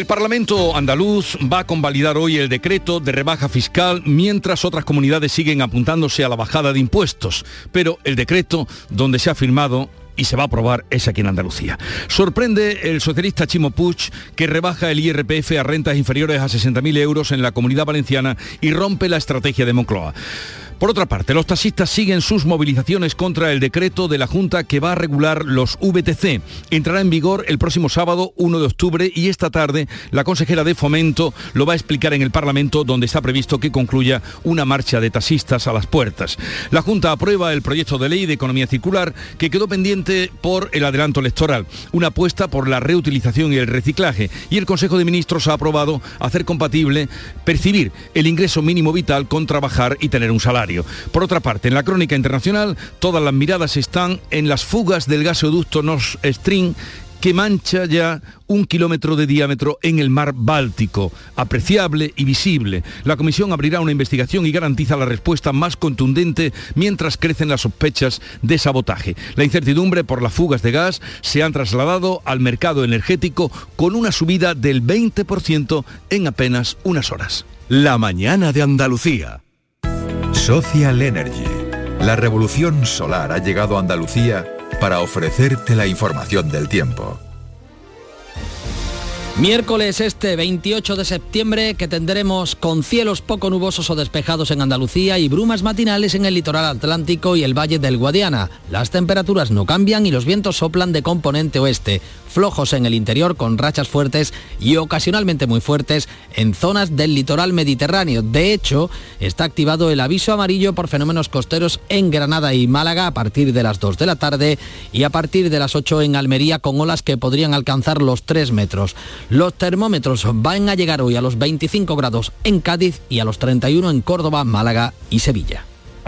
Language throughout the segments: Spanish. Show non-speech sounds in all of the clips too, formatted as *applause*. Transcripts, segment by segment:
El Parlamento andaluz va a convalidar hoy el decreto de rebaja fiscal mientras otras comunidades siguen apuntándose a la bajada de impuestos. Pero el decreto donde se ha firmado y se va a aprobar es aquí en Andalucía. Sorprende el socialista Chimo Puig que rebaja el IRPF a rentas inferiores a 60.000 euros en la comunidad valenciana y rompe la estrategia de Moncloa. Por otra parte, los taxistas siguen sus movilizaciones contra el decreto de la Junta que va a regular los VTC. Entrará en vigor el próximo sábado 1 de octubre y esta tarde la consejera de Fomento lo va a explicar en el Parlamento donde está previsto que concluya una marcha de taxistas a las puertas. La Junta aprueba el proyecto de ley de economía circular que quedó pendiente por el adelanto electoral, una apuesta por la reutilización y el reciclaje y el Consejo de Ministros ha aprobado hacer compatible percibir el ingreso mínimo vital con trabajar y tener un salario. Por otra parte, en la crónica internacional, todas las miradas están en las fugas del gasoducto Nord Stream que mancha ya un kilómetro de diámetro en el mar Báltico, apreciable y visible. La Comisión abrirá una investigación y garantiza la respuesta más contundente mientras crecen las sospechas de sabotaje. La incertidumbre por las fugas de gas se han trasladado al mercado energético con una subida del 20% en apenas unas horas. La mañana de Andalucía. Social Energy. La revolución solar ha llegado a Andalucía para ofrecerte la información del tiempo. Miércoles este 28 de septiembre que tendremos con cielos poco nubosos o despejados en Andalucía y brumas matinales en el litoral atlántico y el valle del Guadiana. Las temperaturas no cambian y los vientos soplan de componente oeste, flojos en el interior con rachas fuertes y ocasionalmente muy fuertes en zonas del litoral mediterráneo. De hecho, está activado el aviso amarillo por fenómenos costeros en Granada y Málaga a partir de las 2 de la tarde y a partir de las 8 en Almería con olas que podrían alcanzar los 3 metros. Los termómetros van a llegar hoy a los 25 grados en Cádiz y a los 31 en Córdoba, Málaga y Sevilla.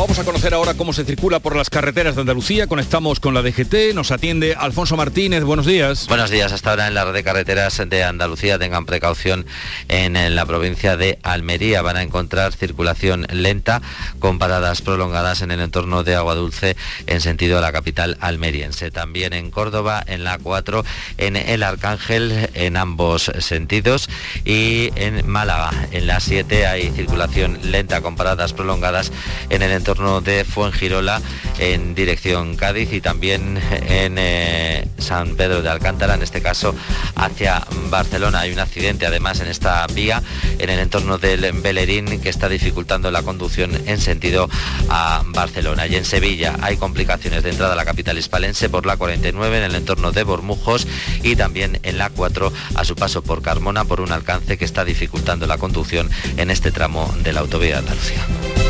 Vamos a conocer ahora cómo se circula por las carreteras de Andalucía. Conectamos con la DGT. Nos atiende Alfonso Martínez. Buenos días. Buenos días. Hasta ahora en la red de carreteras de Andalucía tengan precaución en la provincia de Almería. Van a encontrar circulación lenta con paradas prolongadas en el entorno de Agua Dulce en sentido de la capital almeriense. También en Córdoba, en la 4, en el Arcángel, en ambos sentidos. Y en Málaga, en la 7, hay circulación lenta con paradas prolongadas en el entorno de Fuengirola en dirección Cádiz y también en eh, San Pedro de Alcántara, en este caso hacia Barcelona. Hay un accidente además en esta vía en el entorno del Bellerín que está dificultando la conducción en sentido a Barcelona. Y en Sevilla hay complicaciones de entrada a la capital hispalense por la 49 en el entorno de Bormujos y también en la 4 a su paso por Carmona por un alcance que está dificultando la conducción en este tramo de la autovía de Andalucía.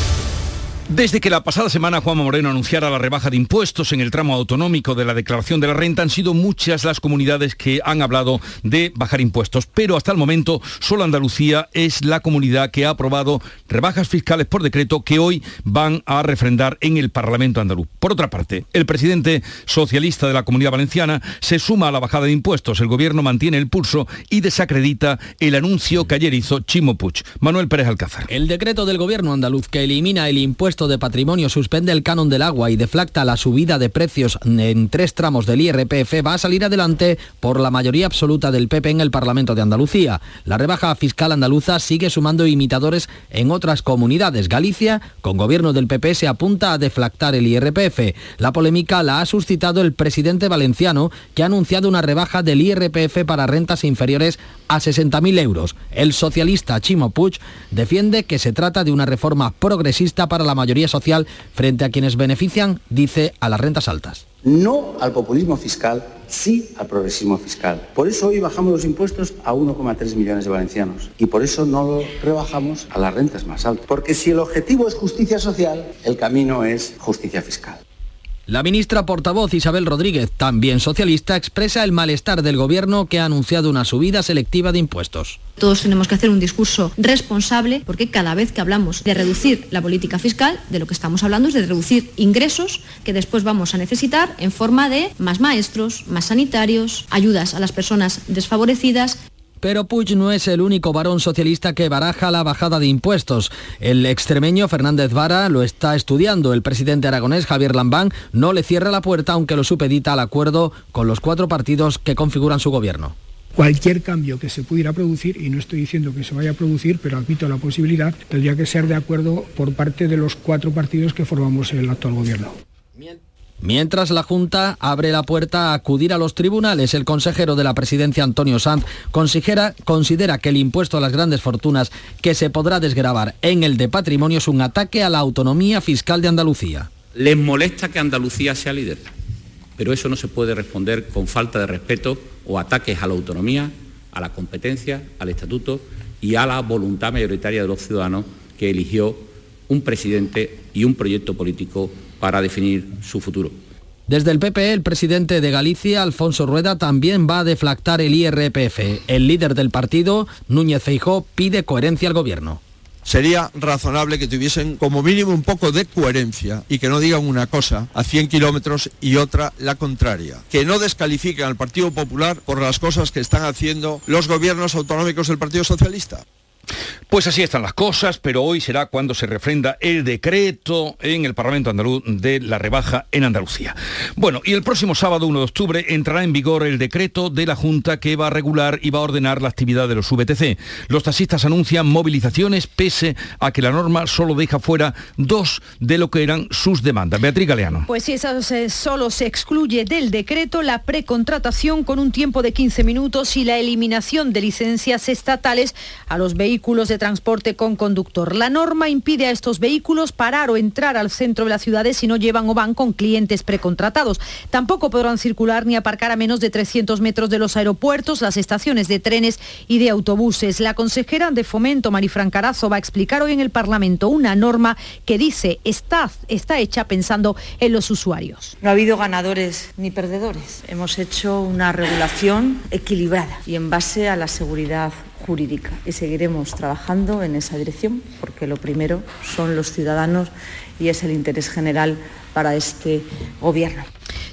Desde que la pasada semana Juan Moreno anunciara la rebaja de impuestos en el tramo autonómico de la declaración de la renta, han sido muchas las comunidades que han hablado de bajar impuestos, pero hasta el momento solo Andalucía es la comunidad que ha aprobado rebajas fiscales por decreto que hoy van a refrendar en el Parlamento andaluz. Por otra parte, el presidente socialista de la Comunidad Valenciana se suma a la bajada de impuestos. El gobierno mantiene el pulso y desacredita el anuncio que ayer hizo Chimo Puig. Manuel Pérez Alcázar. El decreto del gobierno andaluz que elimina el impuesto de patrimonio suspende el canon del agua y deflacta la subida de precios en tres tramos del IRPF va a salir adelante por la mayoría absoluta del PP en el Parlamento de Andalucía. La rebaja fiscal andaluza sigue sumando imitadores en otras comunidades. Galicia, con gobierno del PP, se apunta a deflactar el IRPF. La polémica la ha suscitado el presidente valenciano, que ha anunciado una rebaja del IRPF para rentas inferiores a 60.000 euros. El socialista Chimo Puig defiende que se trata de una reforma progresista para la mayoría social frente a quienes benefician, dice, a las rentas altas. No al populismo fiscal, sí al progresismo fiscal. Por eso hoy bajamos los impuestos a 1,3 millones de valencianos y por eso no lo rebajamos a las rentas más altas. Porque si el objetivo es justicia social, el camino es justicia fiscal. La ministra portavoz Isabel Rodríguez, también socialista, expresa el malestar del gobierno que ha anunciado una subida selectiva de impuestos. Todos tenemos que hacer un discurso responsable porque cada vez que hablamos de reducir la política fiscal, de lo que estamos hablando es de reducir ingresos que después vamos a necesitar en forma de más maestros, más sanitarios, ayudas a las personas desfavorecidas pero Puig no es el único varón socialista que baraja la bajada de impuestos. El extremeño Fernández Vara lo está estudiando. El presidente aragonés Javier Lambán no le cierra la puerta aunque lo supedita al acuerdo con los cuatro partidos que configuran su gobierno. Cualquier cambio que se pudiera producir, y no estoy diciendo que se vaya a producir, pero admito la posibilidad, tendría que ser de acuerdo por parte de los cuatro partidos que formamos el actual gobierno. Mientras la Junta abre la puerta a acudir a los tribunales, el consejero de la presidencia Antonio Sanz considera, que el impuesto a las grandes fortunas que se podrá desgravar en el de patrimonio es un ataque a la autonomía fiscal de Andalucía. Les molesta que Andalucía sea líder, pero eso no se puede responder con falta de respeto o ataques a la autonomía, a la competencia, al estatuto y a la voluntad mayoritaria de los ciudadanos que eligió un presidente y un proyecto político para definir su futuro. Desde el PP, el presidente de Galicia, Alfonso Rueda, también va a deflactar el IRPF. El líder del partido, Núñez Feijó, pide coherencia al gobierno. Sería razonable que tuviesen como mínimo un poco de coherencia y que no digan una cosa a 100 kilómetros y otra la contraria. Que no descalifiquen al Partido Popular por las cosas que están haciendo los gobiernos autonómicos del Partido Socialista. Pues así están las cosas, pero hoy será cuando se refrenda el decreto en el Parlamento andaluz de la rebaja en Andalucía. Bueno, y el próximo sábado 1 de octubre entrará en vigor el decreto de la Junta que va a regular y va a ordenar la actividad de los VTC. Los taxistas anuncian movilizaciones pese a que la norma solo deja fuera dos de lo que eran sus demandas. Beatriz Galeano. Pues si eso solo se excluye del decreto la precontratación con un tiempo de 15 minutos y la eliminación de licencias estatales a los vehículos de transporte con conductor. La norma impide a estos vehículos parar o entrar al centro de las ciudades si no llevan o van con clientes precontratados. Tampoco podrán circular ni aparcar a menos de 300 metros de los aeropuertos, las estaciones de trenes y de autobuses. La consejera de Fomento, Marifran Carazo, va a explicar hoy en el Parlamento una norma que dice está, está hecha pensando en los usuarios. No ha habido ganadores ni perdedores. Hemos hecho una regulación equilibrada y en base a la seguridad jurídica y seguiremos trabajando en esa dirección porque lo primero son los ciudadanos y es el interés general para este gobierno.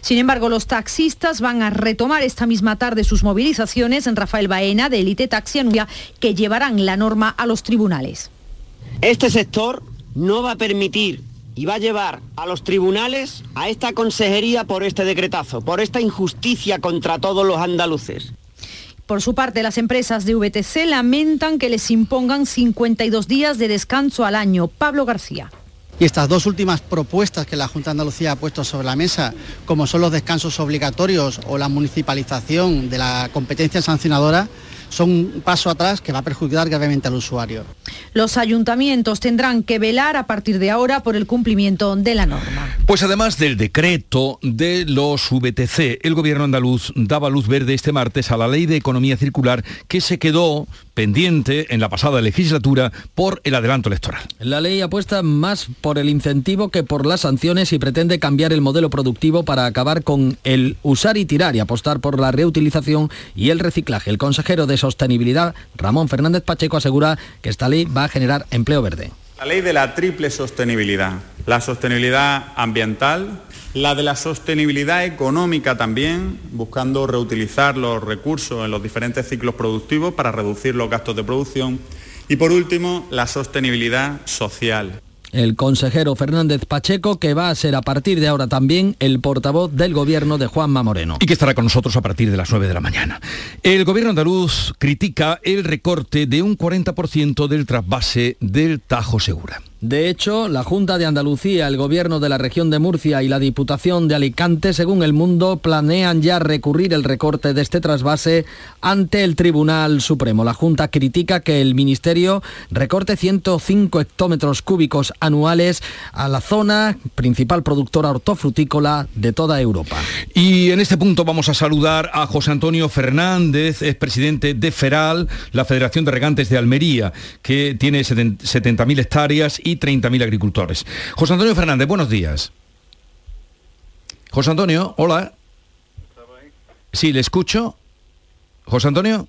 Sin embargo, los taxistas van a retomar esta misma tarde sus movilizaciones en Rafael Baena de Elite Taxi Anuncia que llevarán la norma a los tribunales. Este sector no va a permitir y va a llevar a los tribunales a esta consejería por este decretazo, por esta injusticia contra todos los andaluces. Por su parte, las empresas de VTC lamentan que les impongan 52 días de descanso al año. Pablo García. Y estas dos últimas propuestas que la Junta de Andalucía ha puesto sobre la mesa, como son los descansos obligatorios o la municipalización de la competencia sancionadora, son un paso atrás que va a perjudicar gravemente al usuario. Los ayuntamientos tendrán que velar a partir de ahora por el cumplimiento de la norma. Pues además del decreto de los VTC, el gobierno andaluz daba luz verde este martes a la ley de economía circular que se quedó pendiente en la pasada legislatura por el adelanto electoral. La ley apuesta más por el incentivo que por las sanciones y pretende cambiar el modelo productivo para acabar con el usar y tirar y apostar por la reutilización y el reciclaje. El consejero de Sostenibilidad, Ramón Fernández Pacheco, asegura que esta ley va a generar empleo verde. La ley de la triple sostenibilidad, la sostenibilidad ambiental, la de la sostenibilidad económica también, buscando reutilizar los recursos en los diferentes ciclos productivos para reducir los gastos de producción. Y por último, la sostenibilidad social. El consejero Fernández Pacheco, que va a ser a partir de ahora también el portavoz del gobierno de Juanma Moreno. Y que estará con nosotros a partir de las 9 de la mañana. El gobierno andaluz critica el recorte de un 40% del trasvase del Tajo Segura. De hecho, la Junta de Andalucía, el Gobierno de la región de Murcia y la Diputación de Alicante, según el mundo, planean ya recurrir el recorte de este trasvase ante el Tribunal Supremo. La Junta critica que el Ministerio recorte 105 hectómetros cúbicos anuales a la zona principal productora hortofrutícola de toda Europa. Y en este punto vamos a saludar a José Antonio Fernández, es presidente de FERAL, la Federación de Regantes de Almería, que tiene 70.000 hectáreas y 30.000 agricultores. José Antonio Fernández, buenos días. José Antonio, hola. Sí, le escucho. José Antonio.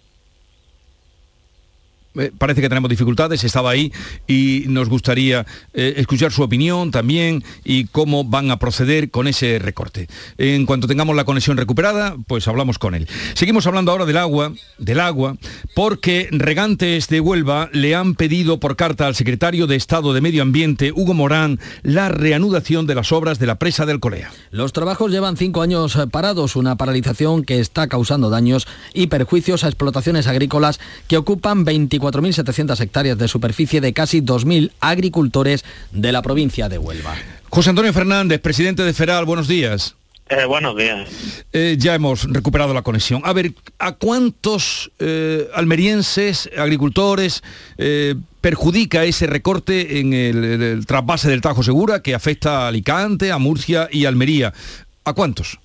Eh, parece que tenemos dificultades, estaba ahí y nos gustaría eh, escuchar su opinión también y cómo van a proceder con ese recorte. En cuanto tengamos la conexión recuperada, pues hablamos con él. Seguimos hablando ahora del agua, del agua, porque regantes de Huelva le han pedido por carta al secretario de Estado de Medio Ambiente, Hugo Morán, la reanudación de las obras de la presa del Colea. Los trabajos llevan cinco años parados, una paralización que está causando daños y perjuicios a explotaciones agrícolas que ocupan 24 4.700 hectáreas de superficie de casi 2.000 agricultores de la provincia de Huelva. José Antonio Fernández, presidente de Feral, buenos días. Eh, buenos días. Eh, ya hemos recuperado la conexión. A ver, ¿a cuántos eh, almerienses, agricultores, perjudica ese recorte en el, el, trasvase del Tajo Segura que afecta a Alicante, a Murcia y Almería? ¿A cuántos?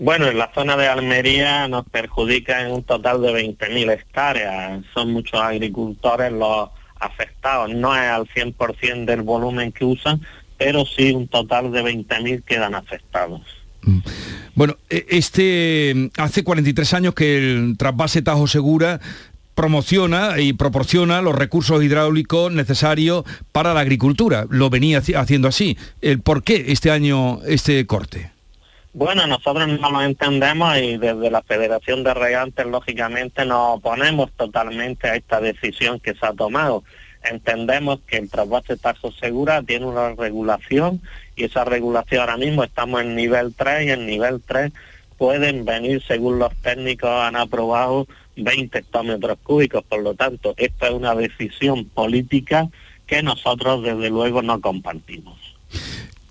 Bueno, en la zona de Almería nos perjudica en un total de 20.000 hectáreas. Son muchos agricultores los afectados. No es al 100% del volumen que usan, pero sí un total de 20.000 quedan afectados. Mm. Bueno, e, este hace 43 años que el trasvase Tajo Segura promociona y proporciona los recursos hidráulicos necesarios para la agricultura. Lo venía haciendo así. ¿El ¿Por qué este año este corte? Bueno, nosotros no lo entendemos y desde la Federación de Regantes, lógicamente, nos oponemos totalmente a esta decisión que se ha tomado. Entendemos que el trasvase Tajo Segura tiene una regulación y esa regulación ahora mismo estamos en nivel 3 y en nivel 3 pueden venir, según los técnicos han aprobado, 20 hectómetros cúbicos. Por lo tanto, esta es una decisión política que nosotros desde luego no compartimos.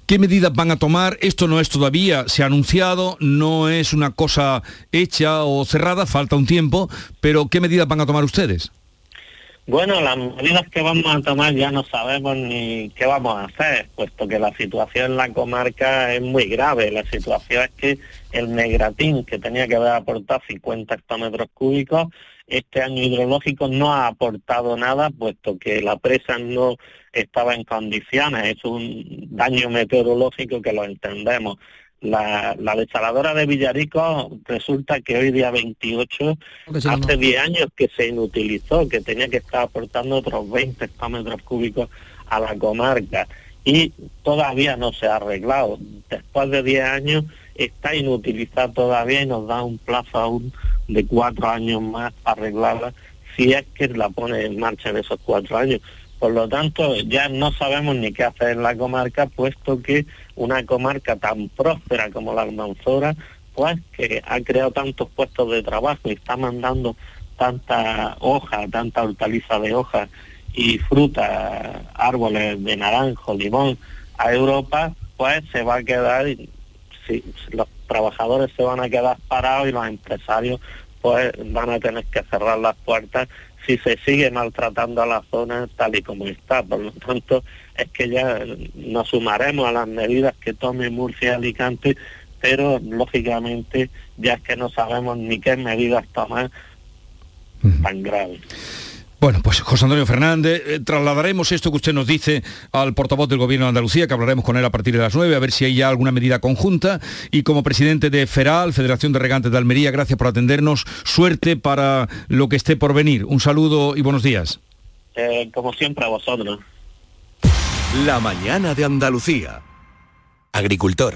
¿Qué medidas van a tomar? Esto no es todavía, se ha anunciado, no es una cosa hecha o cerrada, falta un tiempo, pero ¿qué medidas van a tomar ustedes? Bueno, las medidas que vamos a tomar ya no sabemos ni qué vamos a hacer, puesto que la situación en la comarca es muy grave. La situación es que el Negratín, que tenía que haber aportado 50 hectómetros cúbicos, este año hidrológico no ha aportado nada, puesto que la presa no estaba en condiciones. Es un daño meteorológico que lo entendemos. La, la desaladora de Villarico resulta que hoy día 28, hace 10 años que se inutilizó, que tenía que estar aportando otros 20 hectómetros cúbicos a la comarca y todavía no se ha arreglado. Después de 10 años está inutilizada todavía y nos da un plazo aún de cuatro años más para arreglarla si es que la pone en marcha en esos cuatro años. Por lo tanto, ya no sabemos ni qué hacer en la comarca, puesto que una comarca tan próspera como la Almanzora, pues que ha creado tantos puestos de trabajo y está mandando tanta hoja, tanta hortaliza de hoja y fruta, árboles de naranjo, limón a Europa, pues se va a quedar, si, los trabajadores se van a quedar parados y los empresarios pues van a tener que cerrar las puertas si se sigue maltratando a la zona tal y como está. Por lo tanto, es que ya nos sumaremos a las medidas que tome Murcia y Alicante, pero lógicamente ya es que no sabemos ni qué medidas tomar tan graves. Bueno, pues José Antonio Fernández, eh, trasladaremos esto que usted nos dice al portavoz del Gobierno de Andalucía, que hablaremos con él a partir de las 9, a ver si hay ya alguna medida conjunta. Y como presidente de FERAL, Federación de Regantes de Almería, gracias por atendernos. Suerte para lo que esté por venir. Un saludo y buenos días. Eh, como siempre a vosotros. La mañana de Andalucía. Agricultor,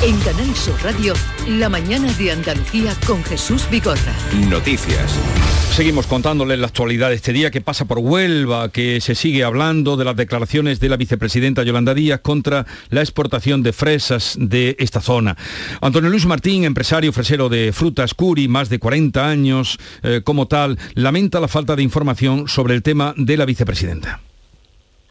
En Canal Sur Radio, la mañana de Andalucía con Jesús Vigorra. Noticias. Seguimos contándoles la actualidad de este día que pasa por Huelva, que se sigue hablando de las declaraciones de la vicepresidenta Yolanda Díaz contra la exportación de fresas de esta zona. Antonio Luis Martín, empresario fresero de frutas Curi, más de 40 años eh, como tal, lamenta la falta de información sobre el tema de la vicepresidenta.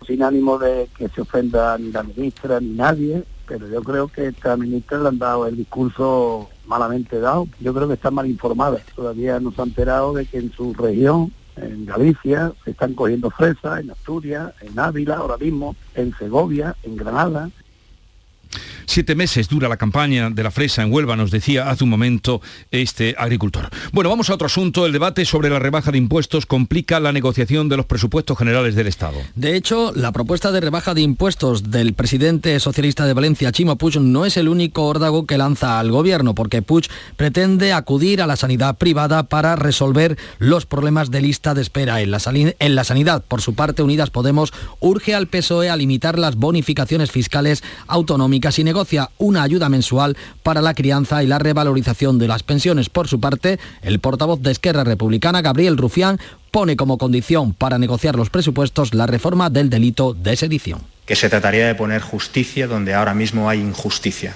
Sin ánimo de que se ofenda ni la ministra ni nadie, pero yo creo que esta ministra le han dado el discurso malamente dado. Yo creo que está mal informada. Todavía no se ha enterado de que en su región, en Galicia, se están cogiendo fresas, en Asturias, en Ávila ahora mismo, en Segovia, en Granada. Siete meses dura la campaña de la fresa en Huelva, nos decía hace un momento este agricultor. Bueno, vamos a otro asunto. El debate sobre la rebaja de impuestos complica la negociación de los presupuestos generales del Estado. De hecho, la propuesta de rebaja de impuestos del presidente socialista de Valencia, Chimo Puig, no es el único órdago que lanza al gobierno, porque Puig pretende acudir a la sanidad privada para resolver los problemas de lista de espera en la, en la sanidad. Por su parte, Unidas Podemos urge al PSOE a limitar las bonificaciones fiscales autonómicas y negocia una ayuda mensual para la crianza y la revalorización de las pensiones. Por su parte, el portavoz de Esquerra Republicana, Gabriel Rufián, pone como condición para negociar los presupuestos la reforma del delito de sedición. Que se trataría de poner justicia donde ahora mismo hay injusticia.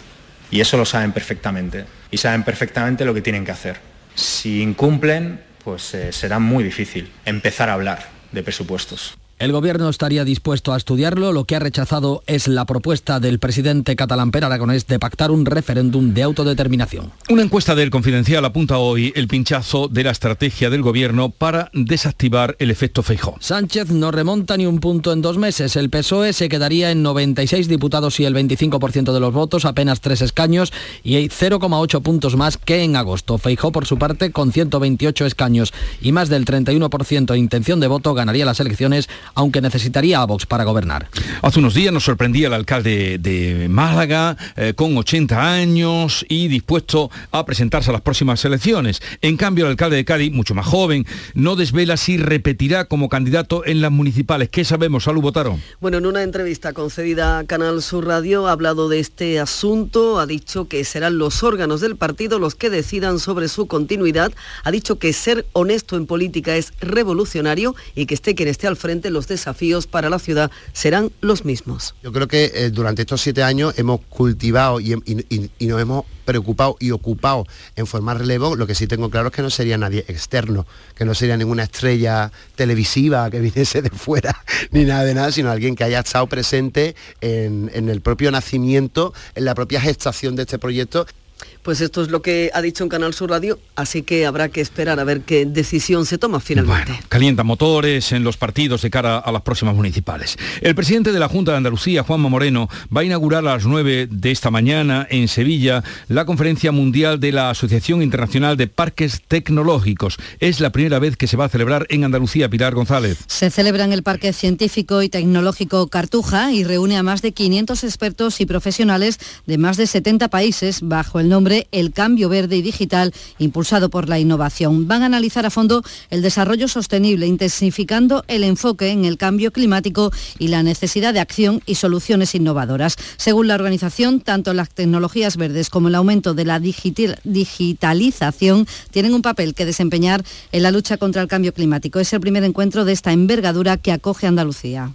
Y eso lo saben perfectamente. Y saben perfectamente lo que tienen que hacer. Si incumplen, pues eh, será muy difícil empezar a hablar de presupuestos. El gobierno estaría dispuesto a estudiarlo. Lo que ha rechazado es la propuesta del presidente catalán Per Aragonés de pactar un referéndum de autodeterminación. Una encuesta del Confidencial apunta hoy el pinchazo de la estrategia del gobierno para desactivar el efecto Feijó. Sánchez no remonta ni un punto en dos meses. El PSOE se quedaría en 96 diputados y el 25% de los votos, apenas tres escaños y 0,8 puntos más que en agosto. Feijó, por su parte, con 128 escaños y más del 31% de intención de voto, ganaría las elecciones aunque necesitaría a Vox para gobernar. Hace unos días nos sorprendía el alcalde de Málaga, eh, con 80 años y dispuesto a presentarse a las próximas elecciones. En cambio, el alcalde de Cádiz, mucho más joven, no desvela si repetirá como candidato en las municipales. ¿Qué sabemos? Salud, votaron. Bueno, en una entrevista concedida a Canal Sur Radio ha hablado de este asunto, ha dicho que serán los órganos del partido los que decidan sobre su continuidad, ha dicho que ser honesto en política es revolucionario y que esté quien esté al frente los desafíos para la ciudad serán los mismos. Yo creo que eh, durante estos siete años hemos cultivado y, nos hemos preocupado y ocupado en formar relevo, lo que sí tengo claro es que no sería nadie externo, que no sería ninguna estrella televisiva que *laughs* viniese de fuera, ni nada de nada, sino alguien que haya estado presente en, en el propio nacimiento, en la propia gestación de este proyecto pues esto es lo que ha dicho en Canal Sur Radio, así que habrá que esperar a ver qué decisión se toma finalmente. calienta motores en los partidos de cara a las próximas municipales. El presidente de la Junta de Andalucía, Juanma Moreno, va a inaugurar a las 9 de esta mañana en Sevilla la conferencia mundial de la Asociación Internacional de Parques Tecnológicos. Es la primera vez que se va a celebrar en Andalucía, Pilar González. Se celebra en el Parque Científico y Tecnológico Cartuja y reúne a más de 500 expertos y profesionales de más de 70 países bajo el nombre el cambio verde y digital impulsado por la innovación. Van a analizar a fondo el desarrollo sostenible, intensificando el enfoque en el cambio climático y la necesidad de acción y soluciones innovadoras. Según la organización, tanto las tecnologías verdes como el aumento de la digitalización tienen un papel que desempeñar en la lucha contra el cambio climático. Es el primer encuentro de esta envergadura que acoge Andalucía.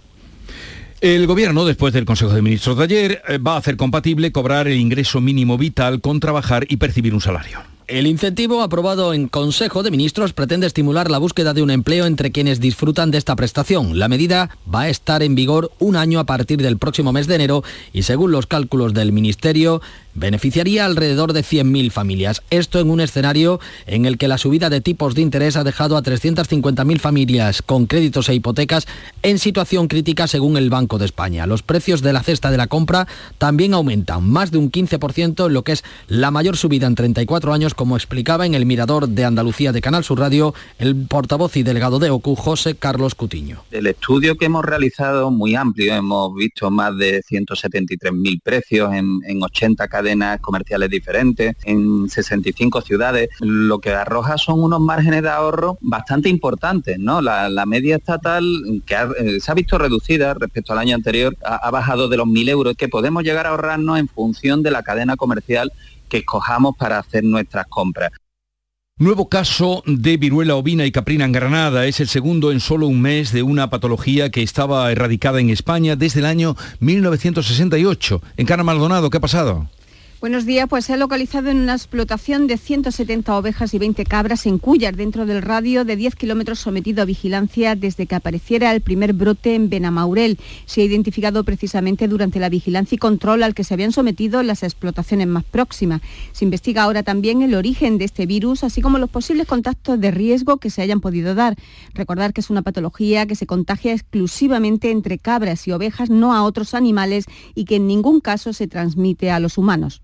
El Gobierno, después del Consejo de Ministros de ayer, eh, va a hacer compatible cobrar el ingreso mínimo vital con trabajar y percibir un salario. El incentivo aprobado en Consejo de Ministros pretende estimular la búsqueda de un empleo entre quienes disfrutan de esta prestación. La medida va a estar en vigor un año a partir del próximo mes de enero y según los cálculos del Ministerio beneficiaría alrededor de 100.000 familias. Esto en un escenario en el que la subida de tipos de interés ha dejado a 350.000 familias con créditos e hipotecas en situación crítica según el Banco de España. Los precios de la cesta de la compra también aumentan, más de un 15% en lo que es la mayor subida en 34 años, como explicaba en el Mirador de Andalucía de Canal Sur Radio el portavoz y delegado de OCU, José Carlos Cutiño. El estudio que hemos realizado muy amplio, hemos visto más de 173.000 precios en, en 80 cadenas comerciales diferentes en 65 ciudades, lo que arroja son unos márgenes de ahorro bastante importantes, ¿no? La, media estatal que eh, se ha visto reducida respecto al año anterior ha, bajado de los 1.000 euros que podemos llegar a ahorrarnos en función de la cadena comercial que escojamos para hacer nuestras compras. Nuevo caso de viruela ovina y caprina en Granada. Es el segundo en solo un mes de una patología que estaba erradicada en España desde el año 1968. En Cana Maldonado, ¿qué ha pasado? Buenos días, pues se ha localizado en una explotación de 170 ovejas y 20 cabras en Cuyar, dentro del radio de 10 kilómetros sometido a vigilancia desde que apareciera el primer brote en Benamaurel. Se ha identificado precisamente durante la vigilancia y control al que se habían sometido las explotaciones más próximas. Se investiga ahora también el origen de este virus, así como los posibles contactos de riesgo que se hayan podido dar. Recordar que es una patología que se contagia exclusivamente entre cabras y ovejas, no a otros animales y que en ningún caso se transmite a los humanos.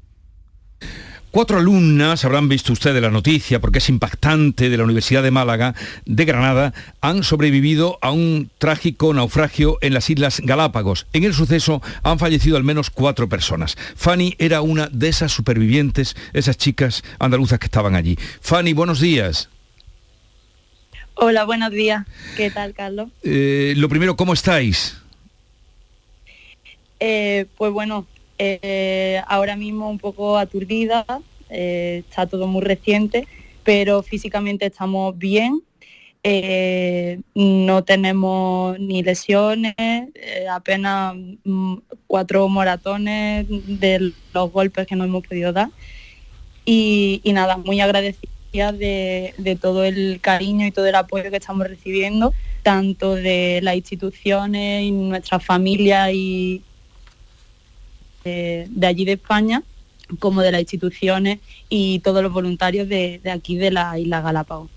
Cuatro alumnas, habrán visto ustedes la noticia porque es impactante, de la Universidad de Málaga, de Granada, han sobrevivido a un trágico naufragio en las Islas Galápagos. En el suceso han fallecido al menos cuatro personas. Fanny era una de esas supervivientes, esas chicas andaluzas que estaban allí. Fanny, buenos días. Hola, buenos días. ¿Qué tal, Carlos? Eh, lo primero, ¿cómo estáis? Eh, pues bueno, eh, ahora mismo un poco aturdida, eh, está todo muy reciente, pero físicamente estamos bien. Eh, no tenemos ni lesiones, apenas mm, cuatro moratones de los golpes que no hemos podido dar. Y, nada, muy agradecida de, de todo el cariño y todo el apoyo que estamos recibiendo, tanto de las instituciones y nuestra familia y, de, allí de España como de las instituciones y todos los voluntarios de, aquí de la isla Galápagos.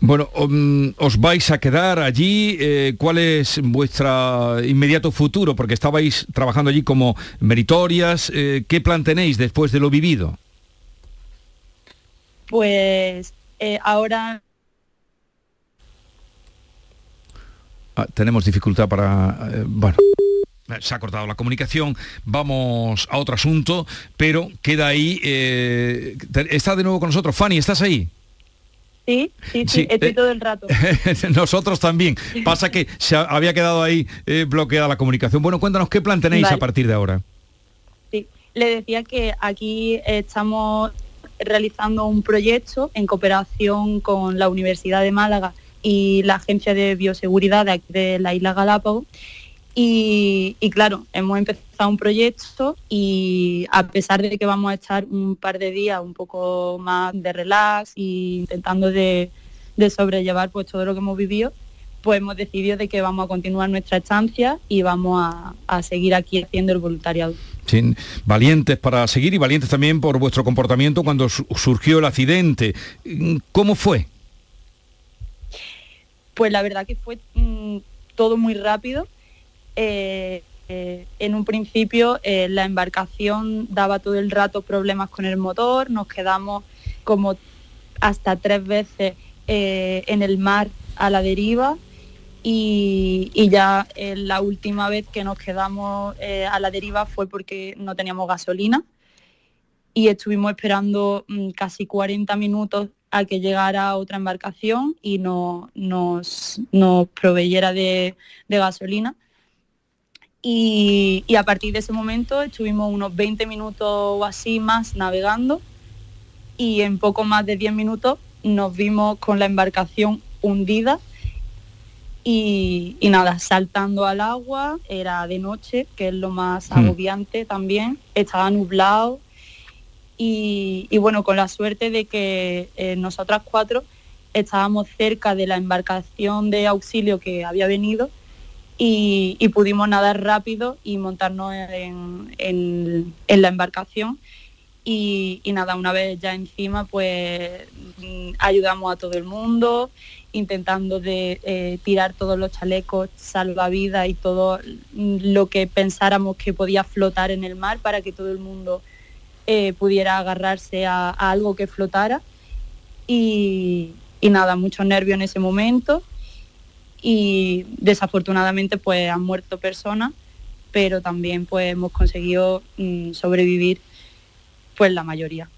Bueno, um, ¿os vais a quedar allí? Eh, ¿Cuál es vuestro inmediato futuro? Porque estabais trabajando allí como meritorias. Eh, ¿Qué plan tenéis después de lo vivido? Pues eh, ahora... Ah, tenemos dificultad para... bueno se ha cortado la comunicación, vamos a otro asunto, pero queda ahí, eh, está de nuevo con nosotros. Fanny, ¿estás ahí? Sí, sí, sí, estoy eh, todo el rato. *laughs* Nosotros también. Pasa que se había quedado ahí eh, bloqueada la comunicación. Bueno, cuéntanos qué plan tenéis a partir de ahora. Sí, le decía que aquí estamos realizando un proyecto en cooperación con la Universidad de Málaga y la Agencia de Bioseguridad de, de la Isla Galápagos y, claro, hemos empezado un proyecto y a pesar de que vamos a estar un par de días un poco más de relax e intentando de, sobrellevar pues todo lo que hemos vivido, pues hemos decidido de que vamos a continuar nuestra estancia y vamos a, seguir aquí haciendo el voluntariado. Sí, valientes para seguir y valientes también por vuestro comportamiento cuando surgió el accidente. ¿Cómo fue? Pues la verdad que fue mm, todo muy rápido eh, eh, en un principio eh, la embarcación daba todo el rato problemas con el motor, nos quedamos como hasta tres veces en el mar a la deriva y, ya la última vez que nos quedamos a la deriva fue porque no teníamos gasolina y estuvimos esperando mm, casi 40 minutos a que llegara otra embarcación y no, nos, nos proveyera de gasolina y, a partir de ese momento estuvimos unos 20 minutos o así más navegando y en poco más de 10 minutos nos vimos con la embarcación hundida y, nada, saltando al agua, era de noche, que es lo más Hmm. agobiante también, estaba nublado y, y bueno, con la suerte de que eh, nosotras cuatro estábamos cerca de la embarcación de auxilio que había venido y, pudimos nadar rápido y montarnos en, la embarcación. Y, nada, una vez ya encima pues mm, ayudamos a todo el mundo intentando de eh, tirar todos los chalecos salvavidas y todo lo que pensáramos que podía flotar en el mar para que todo el mundo eh, pudiera agarrarse a, a algo que flotara. Y, y nada, mucho nervio en ese momento y desafortunadamente pues han muerto personas, pero también pues hemos conseguido mm, sobrevivir pues la mayoría.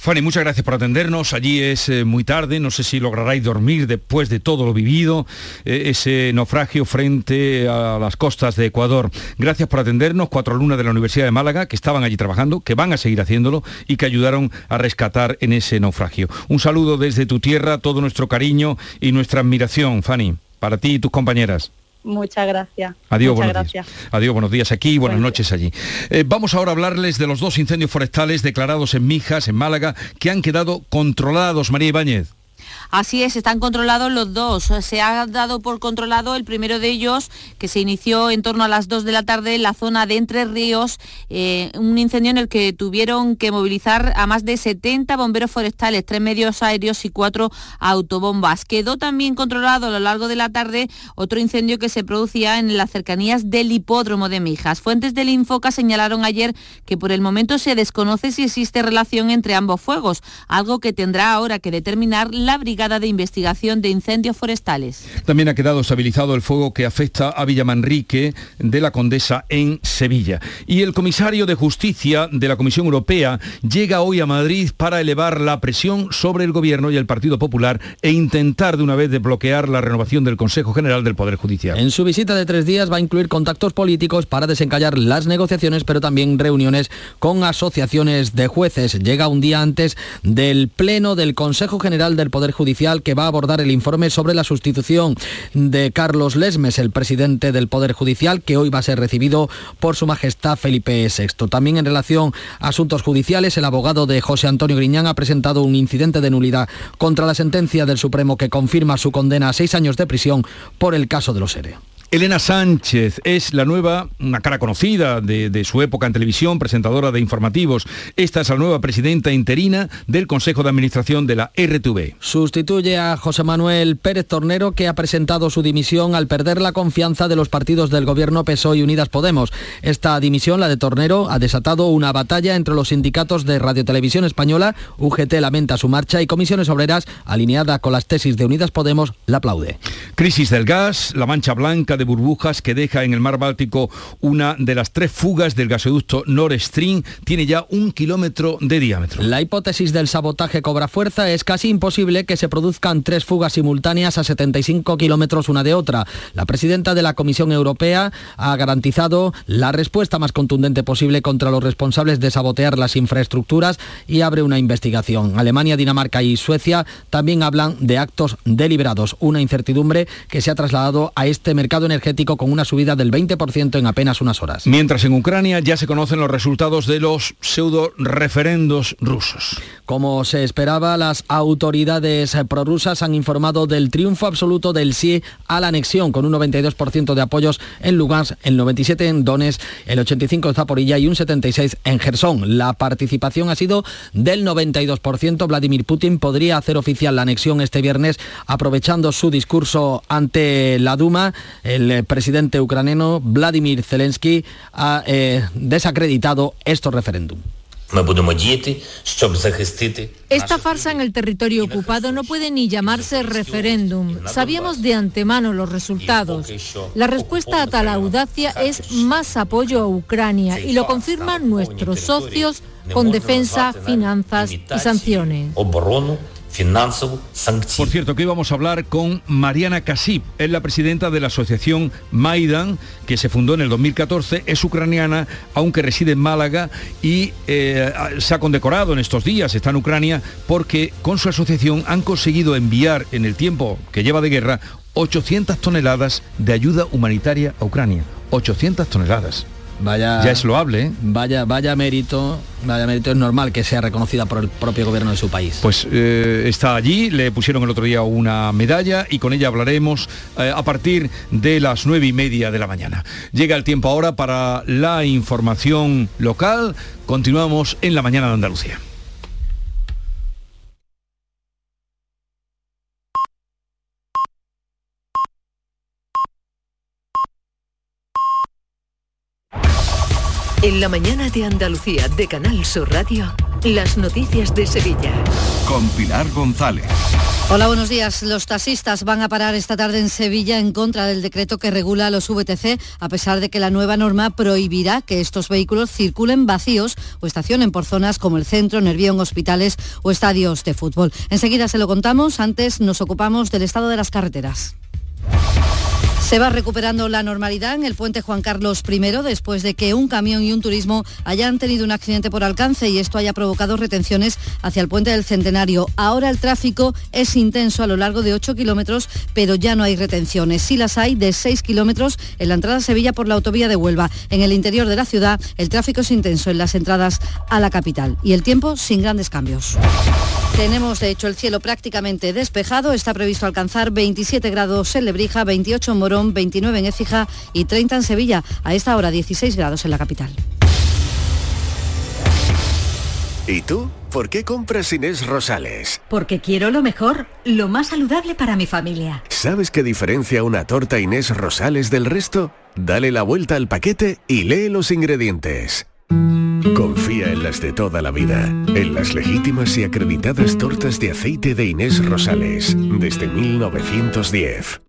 Fanny, muchas gracias por atendernos. Allí es eh, muy tarde, no sé si lograráis dormir después de todo lo vivido, eh, ese naufragio frente a las costas de Ecuador. Gracias por atendernos, cuatro alumnas de la Universidad de Málaga que estaban allí trabajando, que van a seguir haciéndolo y que ayudaron a rescatar en ese naufragio. Un saludo desde tu tierra, todo nuestro cariño y nuestra admiración, Fanny, para ti y tus compañeras. Muchas gracias. Adiós, Muchas buenos gracias. días. Adiós, buenos días aquí y buenas noches allí. Eh, vamos ahora a hablarles de los dos incendios forestales declarados en Mijas, en Málaga, que han quedado controlados. María Ibáñez. Así es, están controlados los dos. Se ha dado por controlado el primero de ellos, que se inició en torno a las 2 de la tarde en la zona de Entre Ríos, eh, un incendio en el que tuvieron que movilizar a más de 70 bomberos forestales, tres medios aéreos y cuatro autobombas. Quedó también controlado a lo largo de la tarde otro incendio que se producía en las cercanías del hipódromo de Mijas. Fuentes del Infoca señalaron ayer que por el momento se desconoce si existe relación entre ambos fuegos, algo que tendrá ahora que determinar la Brigada de Investigación de Incendios Forestales. También ha quedado estabilizado el fuego que afecta a Villamanrique de la Condesa en Sevilla. Y el comisario de Justicia de la Comisión Europea llega hoy a Madrid para elevar la presión sobre el Gobierno y el Partido Popular e intentar de una vez desbloquear la renovación del Consejo General del Poder Judicial. En su visita de tres días va a incluir contactos políticos para desencallar las negociaciones, pero también reuniones con asociaciones de jueces. Llega un día antes del Pleno del Consejo General del Poder Judicial que va a abordar el informe sobre la sustitución de Carlos Lesmes, el presidente del Poder Judicial, que hoy va a ser recibido por su majestad Felipe VI. También en relación a asuntos judiciales, el abogado de José Antonio Griñán ha presentado un incidente de nulidad contra la sentencia del Supremo que confirma su condena a seis años de prisión por el caso de los ERE. Elena Sánchez es la nueva, una cara conocida de, de, su época en televisión, presentadora de informativos. Esta es la nueva presidenta interina del Consejo de Administración de la RTV. Sustituye a José Manuel Pérez Tornero, que ha presentado su dimisión al perder la confianza de los partidos del gobierno PSOE y Unidas Podemos. Esta dimisión, la de Tornero, ha desatado una batalla entre los sindicatos de Radiotelevisión Española, UGT lamenta su marcha y Comisiones Obreras, alineada con las tesis de Unidas Podemos, la aplaude. Crisis del gas, la mancha blanca de burbujas que deja en el mar Báltico una de las tres fugas del gasoducto Nord Stream tiene ya un kilómetro de diámetro. La hipótesis del sabotaje cobra fuerza. Es casi imposible que se produzcan tres fugas simultáneas a 75 kilómetros una de otra. La presidenta de la Comisión Europea ha garantizado la respuesta más contundente posible contra los responsables de sabotear las infraestructuras y abre una investigación. Alemania, Dinamarca y Suecia también hablan de actos deliberados, una incertidumbre que se ha trasladado a este mercado energético con una subida del 20% en apenas unas horas. Mientras en Ucrania ya se conocen los resultados de los pseudo referendos rusos. Como se esperaba, las autoridades prorrusas han informado del triunfo absoluto del sí a la anexión, con un 92% de apoyos en Lugansk, el 97% en Donetsk, el 85% en Zaporilla y un 76% en Gerson. La participación ha sido del 92%. Vladimir Putin podría hacer oficial la anexión este viernes, aprovechando su discurso ante la Duma. El presidente ucraniano Vladimir Zelensky ha eh, desacreditado estos referéndum. Esta farsa en el territorio ocupado no puede ni llamarse referéndum. Sabíamos de antemano los resultados. La respuesta a tal audacia es más apoyo a Ucrania y lo confirman nuestros socios con defensa, finanzas y sanciones. Por cierto, que hoy vamos a hablar con Mariana Kasip, es la presidenta de la asociación Maidan, que se fundó en el 2014, es ucraniana, aunque reside en Málaga y eh, se ha condecorado en estos días, está en Ucrania, porque con su asociación han conseguido enviar en el tiempo que lleva de guerra 800 toneladas de ayuda humanitaria a Ucrania. 800 toneladas. Vaya, ya es loable, ¿eh? Vaya, vaya mérito, vaya mérito es normal que sea reconocida por el propio gobierno de su país. Pues eh, está allí, le pusieron el otro día una medalla y con ella hablaremos eh, a partir de las nueve y media de la mañana. Llega el tiempo ahora para la información local. Continuamos en la mañana de Andalucía. En la mañana de Andalucía de Canal Sur Radio, las noticias de Sevilla. Con Pilar González. Hola, buenos días. Los taxistas van a parar esta tarde en Sevilla en contra del decreto que regula los VTC, a pesar de que la nueva norma prohibirá que estos vehículos circulen vacíos o estacionen por zonas como el centro, Nervión, hospitales o estadios de fútbol. Enseguida se lo contamos, antes nos ocupamos del estado de las carreteras. Se va recuperando la normalidad en el puente Juan Carlos I después de que un camión y un turismo hayan tenido un accidente por alcance y esto haya provocado retenciones hacia el puente del Centenario. Ahora el tráfico es intenso a lo largo de 8 kilómetros, pero ya no hay retenciones. Sí las hay de 6 kilómetros en la entrada a Sevilla por la autovía de Huelva. En el interior de la ciudad el tráfico es intenso en las entradas a la capital y el tiempo sin grandes cambios. Tenemos de hecho el cielo prácticamente despejado. Está previsto alcanzar 27 grados en Lebrija, 28 en Morón, 29 en Écija y 30 en Sevilla. A esta hora 16 grados en la capital. ¿Y tú? ¿Por qué compras Inés Rosales? Porque quiero lo mejor, lo más saludable para mi familia. ¿Sabes qué diferencia una torta Inés Rosales del resto? Dale la vuelta al paquete y lee los ingredientes. Confía en las de toda la vida, en las legítimas y acreditadas tortas de aceite de Inés Rosales, desde 1910.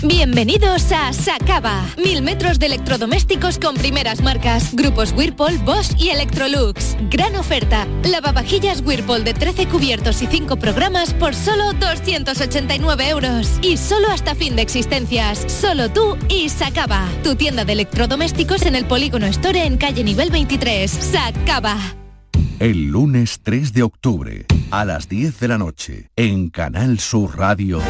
Bienvenidos a Sacaba. Mil metros de electrodomésticos con primeras marcas. Grupos Whirlpool, Bosch y Electrolux. Gran oferta. Lavavajillas Whirlpool de 13 cubiertos y 5 programas por solo 289 euros. Y solo hasta fin de existencias. Solo tú y Sacaba. Tu tienda de electrodomésticos en el Polígono Store en calle nivel 23. Sacaba. El lunes 3 de octubre, a las 10 de la noche, en Canal Sur Radio.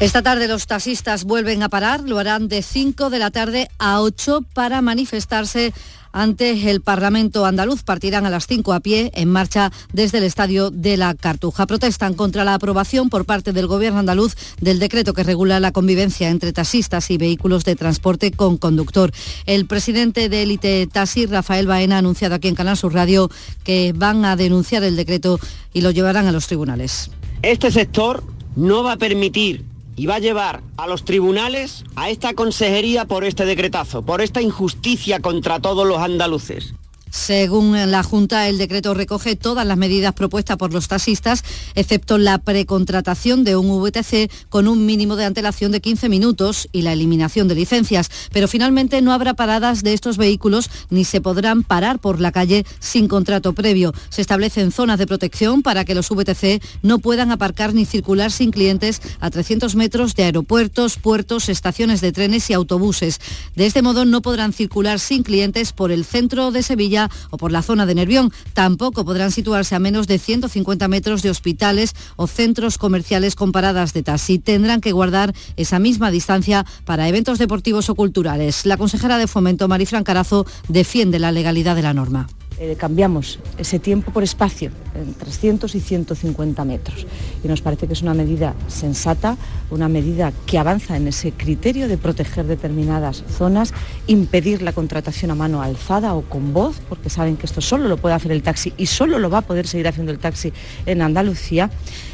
Esta tarde los taxistas vuelven a parar, lo harán de 5 de la tarde a 8 para manifestarse ante el Parlamento andaluz. Partirán a las 5 a pie en marcha desde el Estadio de la Cartuja. Protestan contra la aprobación por parte del Gobierno andaluz del decreto que regula la convivencia entre taxistas y vehículos de transporte con conductor. El presidente de Élite Taxi, Rafael Baena, ha anunciado aquí en Canal Sur Radio que van a denunciar el decreto y lo llevarán a los tribunales. Este sector no va a permitir y va a llevar a los tribunales a esta consejería por este decretazo, por esta injusticia contra todos los andaluces. Según la Junta, el decreto recoge todas las medidas propuestas por los taxistas, excepto la precontratación de un VTC con un mínimo de antelación de 15 minutos y la eliminación de licencias. Pero finalmente no habrá paradas de estos vehículos ni se podrán parar por la calle sin contrato previo. Se establecen zonas de protección para que los VTC no puedan aparcar ni circular sin clientes a 300 metros de aeropuertos, puertos, estaciones de trenes y autobuses. De este modo no podrán circular sin clientes por el centro de Sevilla o por la zona de Nervión. Tampoco podrán situarse a menos de 150 metros de hospitales o centros comerciales con paradas de taxi. Tendrán que guardar esa misma distancia para eventos deportivos o culturales. La consejera de Fomento, Marifran Carazo, defiende la legalidad de la norma. Eh, cambiamos ese tiempo por espacio, en 300 y 150 metros. Y nos parece que es una medida sensata, una medida que avanza en ese criterio de proteger determinadas zonas, impedir la contratación a mano alzada o con voz, porque saben que esto solo lo puede hacer el taxi y solo lo va a poder seguir haciendo el taxi en Andalucía,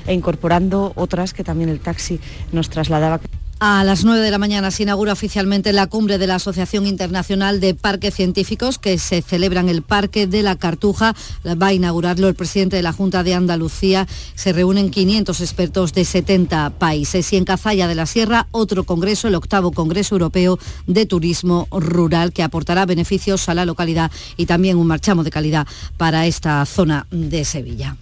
e incorporando otras que también el taxi nos trasladaba. A las 9 de la mañana se inaugura oficialmente la cumbre de la Asociación Internacional de Parques Científicos que se celebra en el Parque de la Cartuja. Va a inaugurarlo el presidente de la Junta de Andalucía. Se reúnen 500 expertos de 70 países. Y en Cazalla de la Sierra, otro congreso, el octavo Congreso Europeo de Turismo Rural, que aportará beneficios a la localidad y también un marchamo de calidad para esta zona de Sevilla.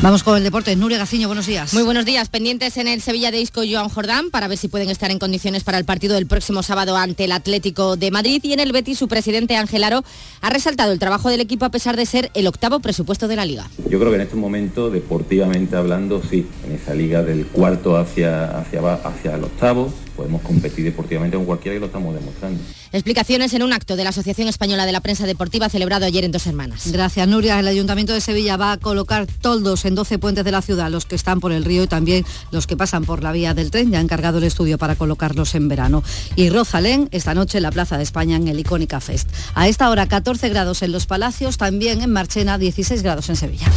Vamos con el deporte. Nuria Gaciño, buenos días. Muy buenos días. Pendientes en el Sevilla de Isco Joan Jordán para ver si pueden estar en condiciones para el partido del próximo sábado ante el Atlético de Madrid. Y en el Betis, su presidente Ángel Aro ha resaltado el trabajo del equipo a pesar de ser el octavo presupuesto de la liga. Yo creo que en este momento, deportivamente hablando, sí, en esa liga del cuarto hacia, hacia, hacia el octavo, podemos competir deportivamente con cualquiera y lo estamos demostrando. Explicaciones en un acto de la Asociación Española de la Prensa Deportiva celebrado ayer en Dos Hermanas. Gracias, Nuria. El Ayuntamiento de Sevilla va a colocar toldos en 12 puentes de la ciudad, los que están por el río y también los que pasan por la vía del tren. Ya ha encargado el estudio para colocarlos en verano. Y Rosalén, esta noche en la Plaza de España en el Icónica Fest. A esta hora 14 grados en Los Palacios, también en Marchena 16 grados en Sevilla.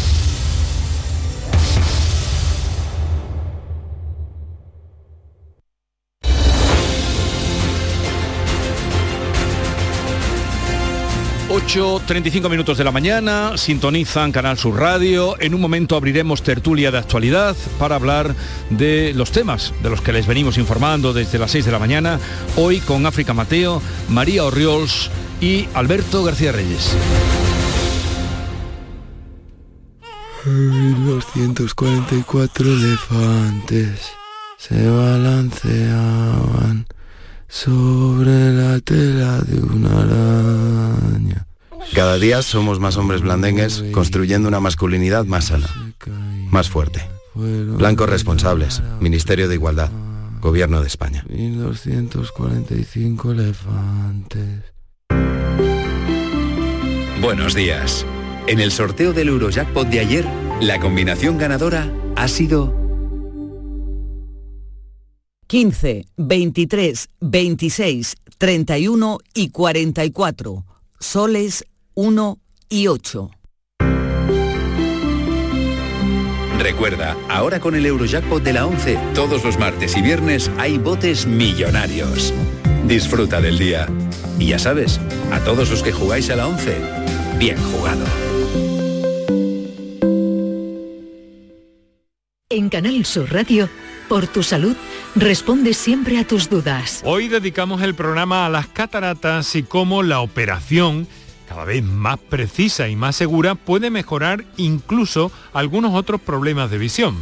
8.35 minutos de la mañana, sintonizan Canal Sur Radio. En un momento abriremos tertulia de actualidad para hablar de los temas de los que les venimos informando desde las 6 de la mañana. Hoy con África Mateo, María Orriols y Alberto García Reyes. 244 elefantes se balanceaban sobre la tela de una araña. Cada día somos más hombres blandengues construyendo una masculinidad más sana, más fuerte. Blancos responsables, Ministerio de Igualdad, Gobierno de España. 1245 elefantes. Buenos días. En el sorteo del Eurojackpot de ayer, la combinación ganadora ha sido 15, 23, 26, 31 y 44. Soles 1 y 8. Recuerda, ahora con el Eurojackpot de la 11, todos los martes y viernes hay botes millonarios. Disfruta del día. Y ya sabes, a todos los que jugáis a la 11, bien jugado. En Canal Sur Radio por tu salud, responde siempre a tus dudas. Hoy dedicamos el programa a las cataratas y cómo la operación, cada vez más precisa y más segura, puede mejorar incluso algunos otros problemas de visión.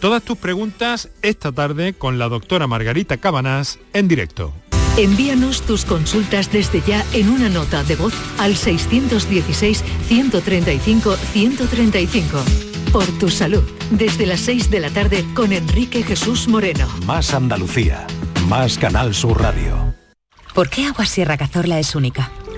Todas tus preguntas esta tarde con la doctora Margarita Cabanás en directo. Envíanos tus consultas desde ya en una nota de voz al 616 135 135 por tu salud. Desde las 6 de la tarde con Enrique Jesús Moreno. Más Andalucía. Más Canal Sur Radio. ¿Por qué Agua Sierra Cazorla es única?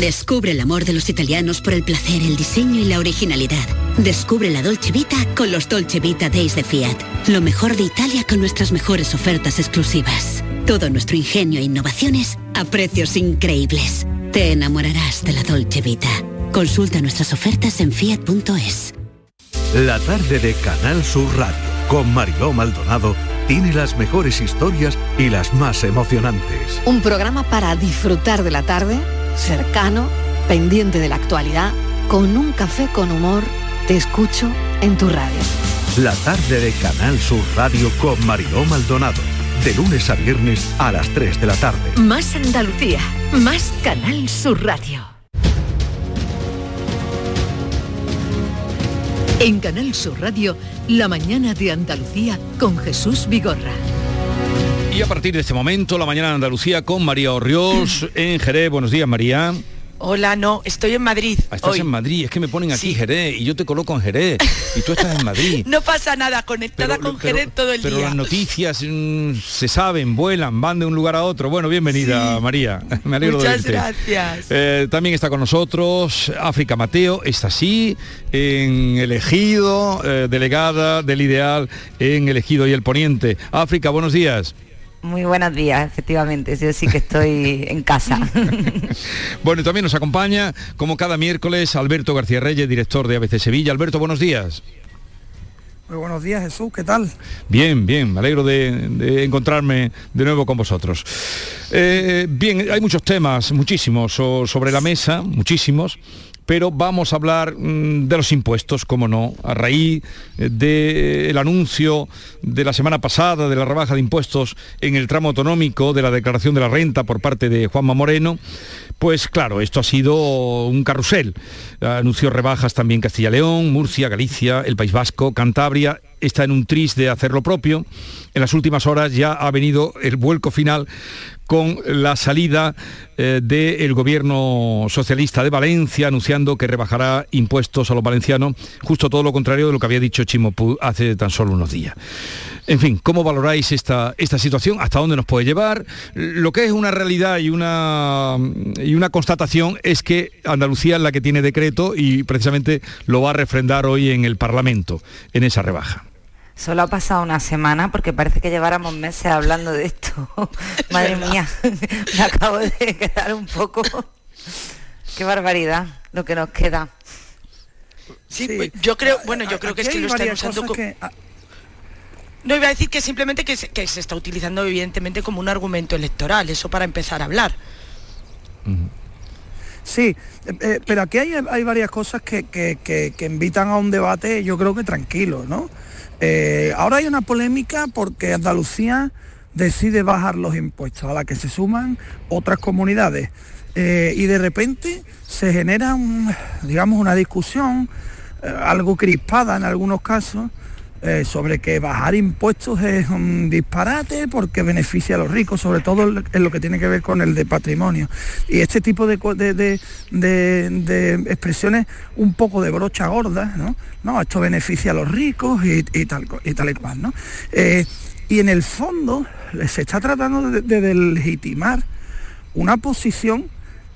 Descubre el amor de los italianos por el placer, el diseño y la originalidad. Descubre la Dolce Vita con los Dolce Vita Days de Fiat. Lo mejor de Italia con nuestras mejores ofertas exclusivas. Todo nuestro ingenio e innovaciones a precios increíbles. Te enamorarás de la Dolce Vita. Consulta nuestras ofertas en fiat.es. La tarde de Canal Sur Radio con Mariló Maldonado tiene las mejores historias y las más emocionantes. Un programa para disfrutar de la tarde cercano, pendiente de la actualidad, con un café con humor, te escucho en tu radio. La tarde de Canal Sur Radio con Mariló Maldonado. De lunes a viernes a las 3 de la tarde. Más Andalucía, más Canal Sur Radio. En Canal Sur Radio, la mañana de Andalucía con Jesús Vigorra. Y a partir de este momento, la mañana de Andalucía con María Orriols *clears throat* en Jerez. Buenos días, María. Hola, no, estoy en Madrid. Ah, estás en Madrid, es que me ponen aquí Jerez y yo te coloco en Jerez y tú estás en Madrid. *laughs* no pasa nada, conectada con Jerez todo el día. Pero las noticias mm, se saben, vuelan, van de un lugar a otro. Bueno, bienvenida, María. *laughs* Me alegro Muchas de verte. gracias. Eh, también está con nosotros África Mateo, está así, en elegido, eh, delegada del Ideal en elegido y el Poniente. África, buenos días. Muy buenos días, efectivamente. Yo sí que estoy en casa. *laughs* bueno, y también nos acompaña, como cada miércoles, Alberto García Reyes, director de ABC Sevilla. Alberto, buenos días. Muy buenos días, Jesús, ¿qué tal? Bien, bien, me alegro de, encontrarme de nuevo con vosotros. Eh, bien, hay muchos temas, muchísimos sobre la mesa, muchísimos pero vamos a hablar mm, de los impuestos, como no, a raíz eh, del anuncio de la semana pasada de la rebaja de impuestos en el tramo autonómico de la declaración de la renta por parte de Juanma Moreno, pues claro, esto ha sido un carrusel. Anunció rebajas también Castilla León, Murcia, Galicia, el País Vasco, Cantabria, está en un tris de hacer lo propio. En las últimas horas ya ha venido el vuelco final con la salida eh, del gobierno socialista de Valencia anunciando que rebajará impuestos a los valencianos, justo todo lo contrario de lo que había dicho Chimopú hace tan solo unos días. En fin, ¿cómo valoráis esta, esta situación? ¿Hasta dónde nos puede llevar? Lo que es una realidad y una, y una constatación es que Andalucía es la que tiene decreto y precisamente lo va a refrendar hoy en el Parlamento, en esa rebaja. Solo ha pasado una semana porque parece que lleváramos meses hablando de esto. *laughs* Madre mía, *laughs* me acabo de quedar un poco... Qué barbaridad lo que nos queda. Sí, pues, yo creo, bueno, yo creo que es que lo están usando como... No iba a decir que simplemente que se, está utilizando evidentemente como un argumento electoral, eso para empezar a hablar. Sí, eh, eh, pero aquí hay, varias cosas que, que, invitan a un debate, yo creo que tranquilo, ¿no? Eh, ahora hay una polémica porque Andalucía decide bajar los impuestos, a la que se suman otras comunidades. Eh, y de repente se genera, digamos, una discusión, eh, algo crispada en algunos casos, sobre que bajar impuestos es un disparate porque beneficia a los ricos, sobre todo en lo que tiene que ver con el de patrimonio. Y este tipo de, de expresiones un poco de brocha gorda, ¿no? no, esto beneficia a los ricos y, tal, y tal y cual, ¿no? Eh, y en el fondo se está tratando de, de, legitimar una posición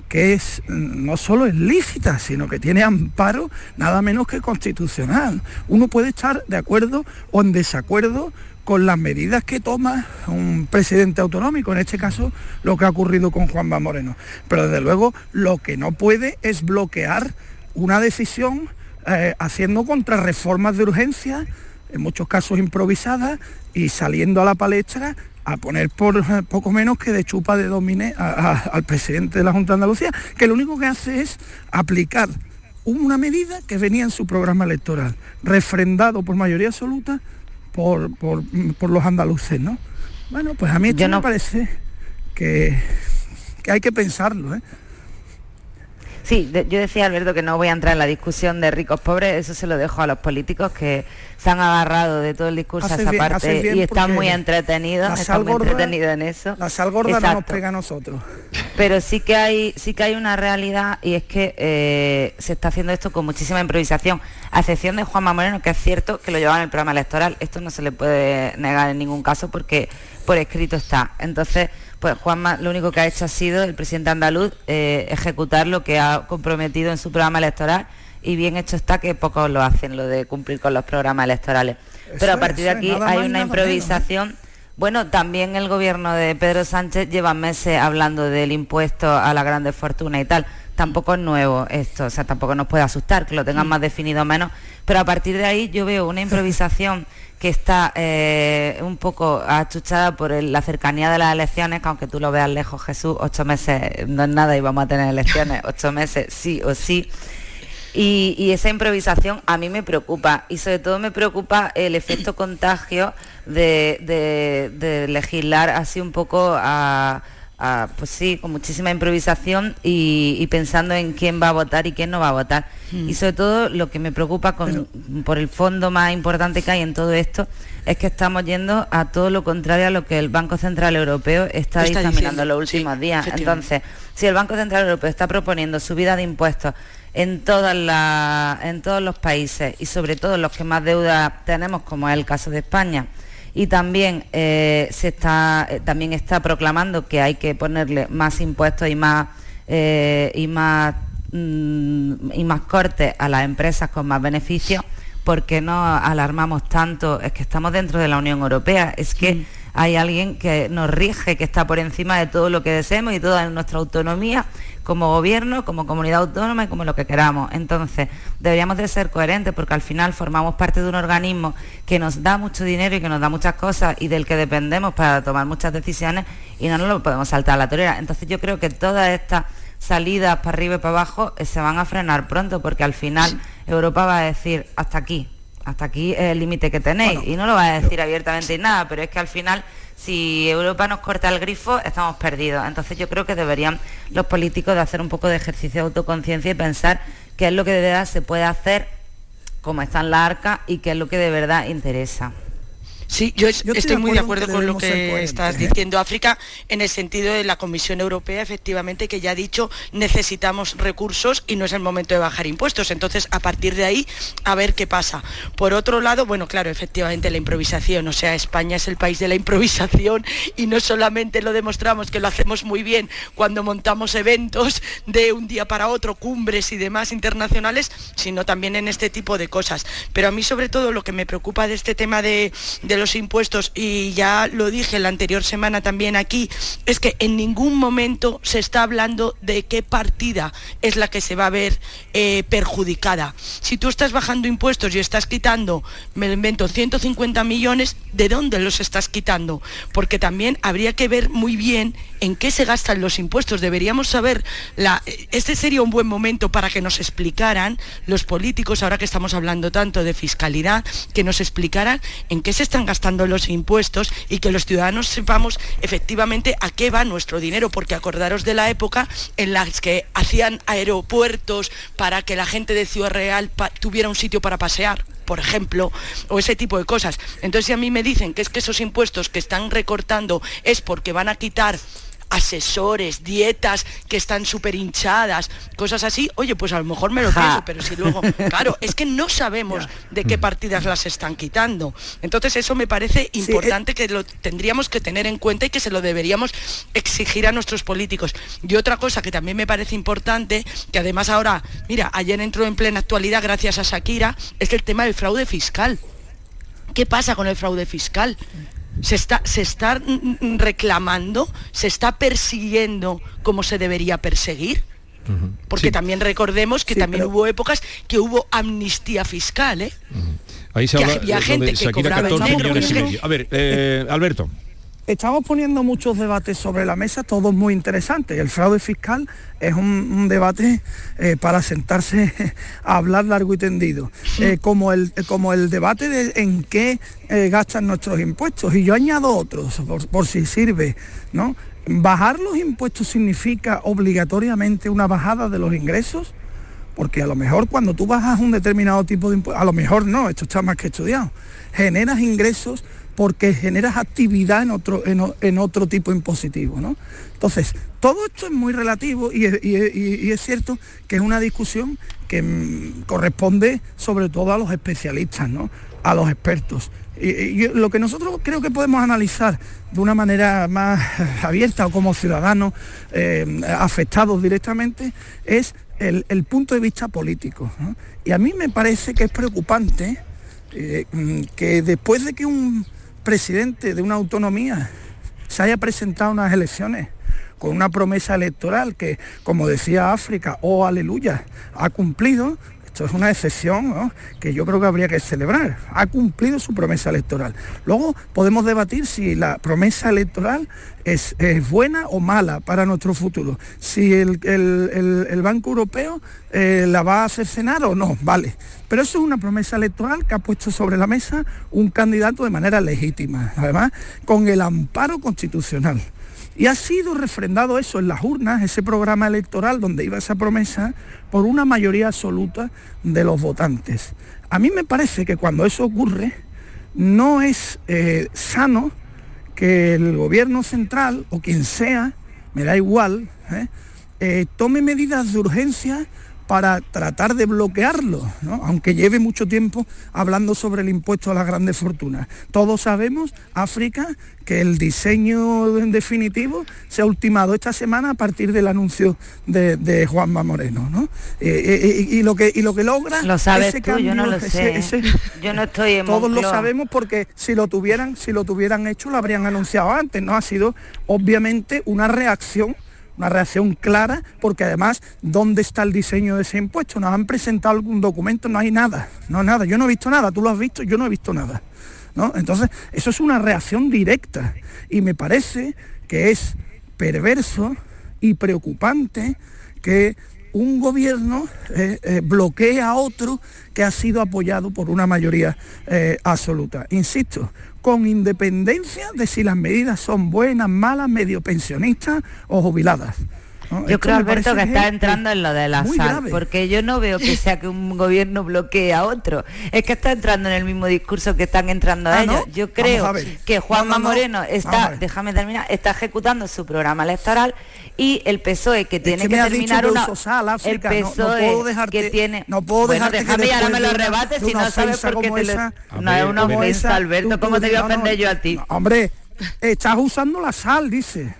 que es no solo es lícita, sino que tiene amparo nada menos que constitucional. Uno puede estar de acuerdo o en desacuerdo con las medidas que toma un presidente autonómico, en este caso lo que ha ocurrido con Juanma Moreno. Pero desde luego lo que no puede es bloquear una decisión eh, haciendo contrarreformas de urgencia, en muchos casos improvisadas, y saliendo a la palestra a poner por eh, poco menos que de chupa de domine al presidente de la Junta de Andalucía, que lo único que hace es aplicar una medida que venía en su programa electoral, refrendado por mayoría absoluta por, los andaluces, ¿no? Bueno, pues a mí esto me parece que, que hay que pensarlo, ¿eh? Sí, yo decía, Alberto, que no voy a entrar en la discusión de ricos pobres, eso se lo dejo a los políticos que se han agarrado de todo el discurso a esa parte y están muy entretenidos, están muy entretenidos en eso. La sal gorda no nos pega a nosotros. Pero sí que hay, sí que hay una realidad y es que eh, se está haciendo esto con muchísima improvisación, a excepción de Juanma Moreno, que es cierto que lo lleva en el programa electoral. Esto no se le puede negar en ningún caso porque por escrito está. Entonces, pues Juanma lo único que ha hecho ha sido el presidente andaluz eh, ejecutar lo que ha comprometido en su programa electoral y bien hecho está que pocos lo hacen, lo de cumplir con los programas electorales. Pero a partir de aquí hay una improvisación. Bueno, también el gobierno de Pedro Sánchez lleva meses hablando del impuesto a la grandes fortunas y tal. Tampoco es nuevo esto, o sea, tampoco nos puede asustar que lo tengan más definido o menos. Pero a partir de ahí yo veo una *laughs* improvisación que está eh, un poco achuchada por la cercanía de las elecciones, que aunque tú lo veas lejos, Jesús, ocho meses no es nada y vamos a tener elecciones, *laughs* ocho meses sí o sí. Y, esa improvisación a mí me preocupa y sobre todo me preocupa el efecto *coughs* contagio de legislar así un poco a pues sí, con muchísima improvisación y, pensando en quién va a votar y quién no va a votar. Mm. Y sobre todo lo que me preocupa por el fondo más importante que hay en todo esto es que estamos yendo a todo lo contrario a lo que el Banco Central Europeo está, dictaminando en los últimos días. Entonces, si el Banco Central Europeo está proponiendo subida de impuestos en, todas en todos los países y sobre todo los que más deuda tenemos, como es el caso de España, y también eh, se está eh, también está proclamando que hay que ponerle más impuestos y más eh, y más mm, y más cortes a las empresas con más beneficios porque no alarmamos tanto. Es que estamos dentro de la Unión Europea. Es que hay alguien que nos rige, que está por encima de todo lo que deseemos y toda nuestra autonomía como gobierno, como comunidad autónoma y como lo que queramos. Entonces, deberíamos de ser coherentes porque al final formamos parte de un organismo que nos da mucho dinero y que nos da muchas cosas y del que dependemos para tomar muchas decisiones y no nos lo podemos saltar a la torera. Entonces yo creo que todas estas salidas para arriba y para abajo eh, se van a frenar pronto porque al final Europa va a decir hasta aquí, hasta aquí es el límite que tenéis y no lo va a decir abiertamente y nada, pero es que al final si Europa nos corta el grifo, estamos perdidos. Entonces yo creo que deberían los políticos de hacer un poco de ejercicio de autoconciencia y pensar qué es lo que de verdad se puede hacer, cómo está en la arca y qué es lo que de verdad interesa. Sí, yo, estoy, muy de acuerdo con lo que estás diciendo, África, en el sentido de la Comisión Europea, efectivamente, que ya ha dicho necesitamos recursos y no es el momento de bajar impuestos. Entonces, a partir de ahí, a ver qué pasa. Por otro lado, bueno, claro, efectivamente, la improvisación, o sea, España es el país de la improvisación y no solamente lo demostramos que lo hacemos muy bien cuando montamos eventos de un día para otro, cumbres y demás internacionales, sino también en este tipo de cosas. Pero a mí, sobre todo, lo que me preocupa de este tema de los impuestos, y ya lo dije la anterior semana también aquí, es que en ningún momento se está hablando de qué partida es la que se va a ver eh, perjudicada. Si tú estás bajando impuestos y estás quitando, me invento, 150 millones, ¿de dónde los estás quitando? Porque también habría que ver muy bien en qué se gastan los impuestos. Deberíamos saber, la, este sería un buen momento para que nos explicaran los políticos, ahora que estamos hablando tanto de fiscalidad, que nos explicaran en qué se están gastando los impuestos y que los ciudadanos sepamos efectivamente a qué va nuestro dinero, porque acordaros de la época en la que hacían aeropuertos para que la gente de Ciudad Real tuviera un sitio para pasear por ejemplo, o ese tipo de cosas. Entonces, si a mí me dicen que es que esos impuestos que están recortando es porque van a quitar asesores, dietas que están súper hinchadas, cosas así, oye, pues a lo mejor me lo pienso, pero si luego, *laughs* claro, es que no sabemos de qué partidas las están quitando. Entonces eso me parece eh, importante que lo tendríamos que tener en cuenta y que se lo deberíamos exigir a nuestros políticos. Y otra cosa que también me parece importante, que además ahora, mira, ayer entró en plena actualidad gracias a Shakira, es el tema del fraude fiscal. ¿Qué pasa con el fraude fiscal? Se está, se está reclamando, se está persiguiendo como se debería perseguir. Porque también recordemos que también hubo épocas que hubo amnistía fiscal, ¿eh? Ahí se habla gente que cobraba A ver, eh, Alberto estamos poniendo muchos debates sobre la mesa, todos muy interesantes. El fraude fiscal es un, debate eh, para sentarse *laughs* a hablar largo y tendido, eh, como, el, como el debate de en qué eh, gastan nuestros impuestos. Y yo añado otros, por, si sirve, ¿no? Bajar los impuestos significa obligatoriamente una bajada de los ingresos, porque a lo mejor cuando tú bajas un determinado tipo de impuestos, a lo mejor no, esto está más que estudiado, generas ingresos porque generas actividad en otro, en, otro tipo impositivo. ¿no? Entonces, todo esto es muy relativo y, es cierto que es una discusión que mm, corresponde sobre todo a los especialistas, ¿no? a los expertos. Y, lo que nosotros creo que podemos analizar de una manera más *laughs* abierta o como ciudadanos eh, afectados directamente es el, punto de vista político. Y a mí me parece que es preocupante eh, mm, que después de que un presidente de una autonomía se haya presentado unas elecciones con una promesa electoral que, como decía África, oh aleluya, ha cumplido, es una excepción que yo creo que habría que celebrar. Ha cumplido su promesa electoral. Luego podemos debatir si la promesa electoral es, buena o mala para nuestro futuro. Si el, Banco Europeo eh, la va a cenar o no, vale. Pero eso es una promesa electoral que ha puesto sobre la mesa un candidato de manera legítima, además con el amparo constitucional. Y ha sido refrendado eso en las urnas, ese programa electoral donde iba esa promesa, por una mayoría absoluta de los votantes. A mí me parece que cuando eso ocurre, no es eh, sano que el gobierno central o quien sea, me da igual, ¿eh? Eh, tome medidas de urgencia para tratar de bloquearlo, aunque lleve mucho tiempo hablando sobre el impuesto a las grandes fortunas. Todos sabemos, África, que el diseño en definitivo se ha ultimado esta semana a partir del anuncio de, Juanma Moreno. ¿no? Eh, eh, eh, y, lo que, y lo que logra... Lo sabes tú, yo no lo sé. yo no estoy en Todos lo sabemos porque si lo tuvieran, si lo tuvieran hecho lo habrían anunciado antes. ¿no? Ha sido obviamente una reacción una reacción clara, porque además, ¿dónde está el diseño de ese impuesto? Nos han presentado algún documento, no hay nada, no nada, yo no he visto nada, tú lo has visto, yo no he visto nada. ¿no? Entonces, eso es una reacción directa y me parece que es perverso y preocupante que un gobierno eh, eh, bloquee a otro que ha sido apoyado por una mayoría eh, absoluta. Insisto, con independencia de si las medidas son buenas, malas, medio pensionistas o jubiladas. Yo creo, Alberto, que, está entrando en lo de la sal, porque yo no veo que sea que un *laughs* gobierno bloquee a otro. Es que está entrando en el mismo discurso que están entrando ah, ellos. Yo creo que Juanma Moreno está, déjame terminar, está ejecutando su programa electoral y el PSOE que tiene que, terminar una el PSOE que tiene no puedo bueno, déjame y ahora me lo rebates si no sabes por qué te lo... no es una ofensa Alberto cómo te voy a ofender yo a ti hombre Estás usando la sal, dice.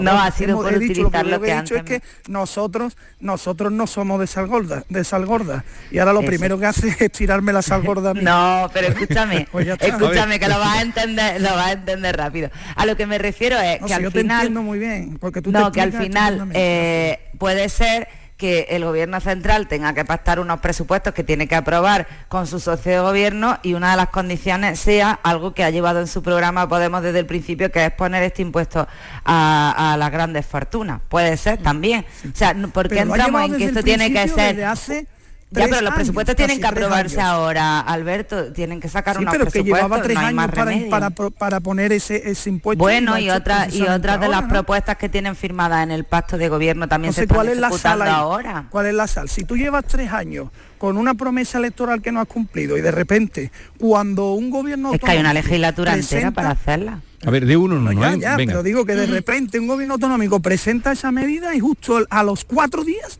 No, ha sido por utilizar lo, que, he dicho es que nosotros, nosotros no somos de sal gorda, de sal gorda. Y ahora lo primero que hace es tirarme la sal gorda. *laughs* no, pero escúchame, *laughs* pues escúchame, que lo vas a entender, lo vas a entender rápido. A lo que me refiero es que al final. muy bien, porque tú No, que al final eh, puede ser que el gobierno central tenga que pactar unos presupuestos que tiene que aprobar con su socio de gobierno y una de las condiciones sea algo que ha llevado en su programa Podemos desde el principio, que es poner este impuesto a, las grandes fortunas. Puede ser también. O sea, ¿por qué entramos en que esto tiene que ser... Ya, pero los presupuestos tienen que aprobarse ahora, Alberto, tienen que sacar sí, unos pero que llevaba tres años para, para, poner ese, ese impuesto. Bueno, y, otras y otras de las propuestas que tienen firmadas en el pacto de gobierno también se están ¿cuál es la sal ahora. ¿Cuál es la sal? Si tú llevas tres años con una promesa electoral que no has cumplido y de repente cuando un gobierno es que hay una legislatura entera para hacerla a ver, de uno no, no, ya, pero digo que de repente un gobierno autonómico presenta esa medida y justo a los cuatro días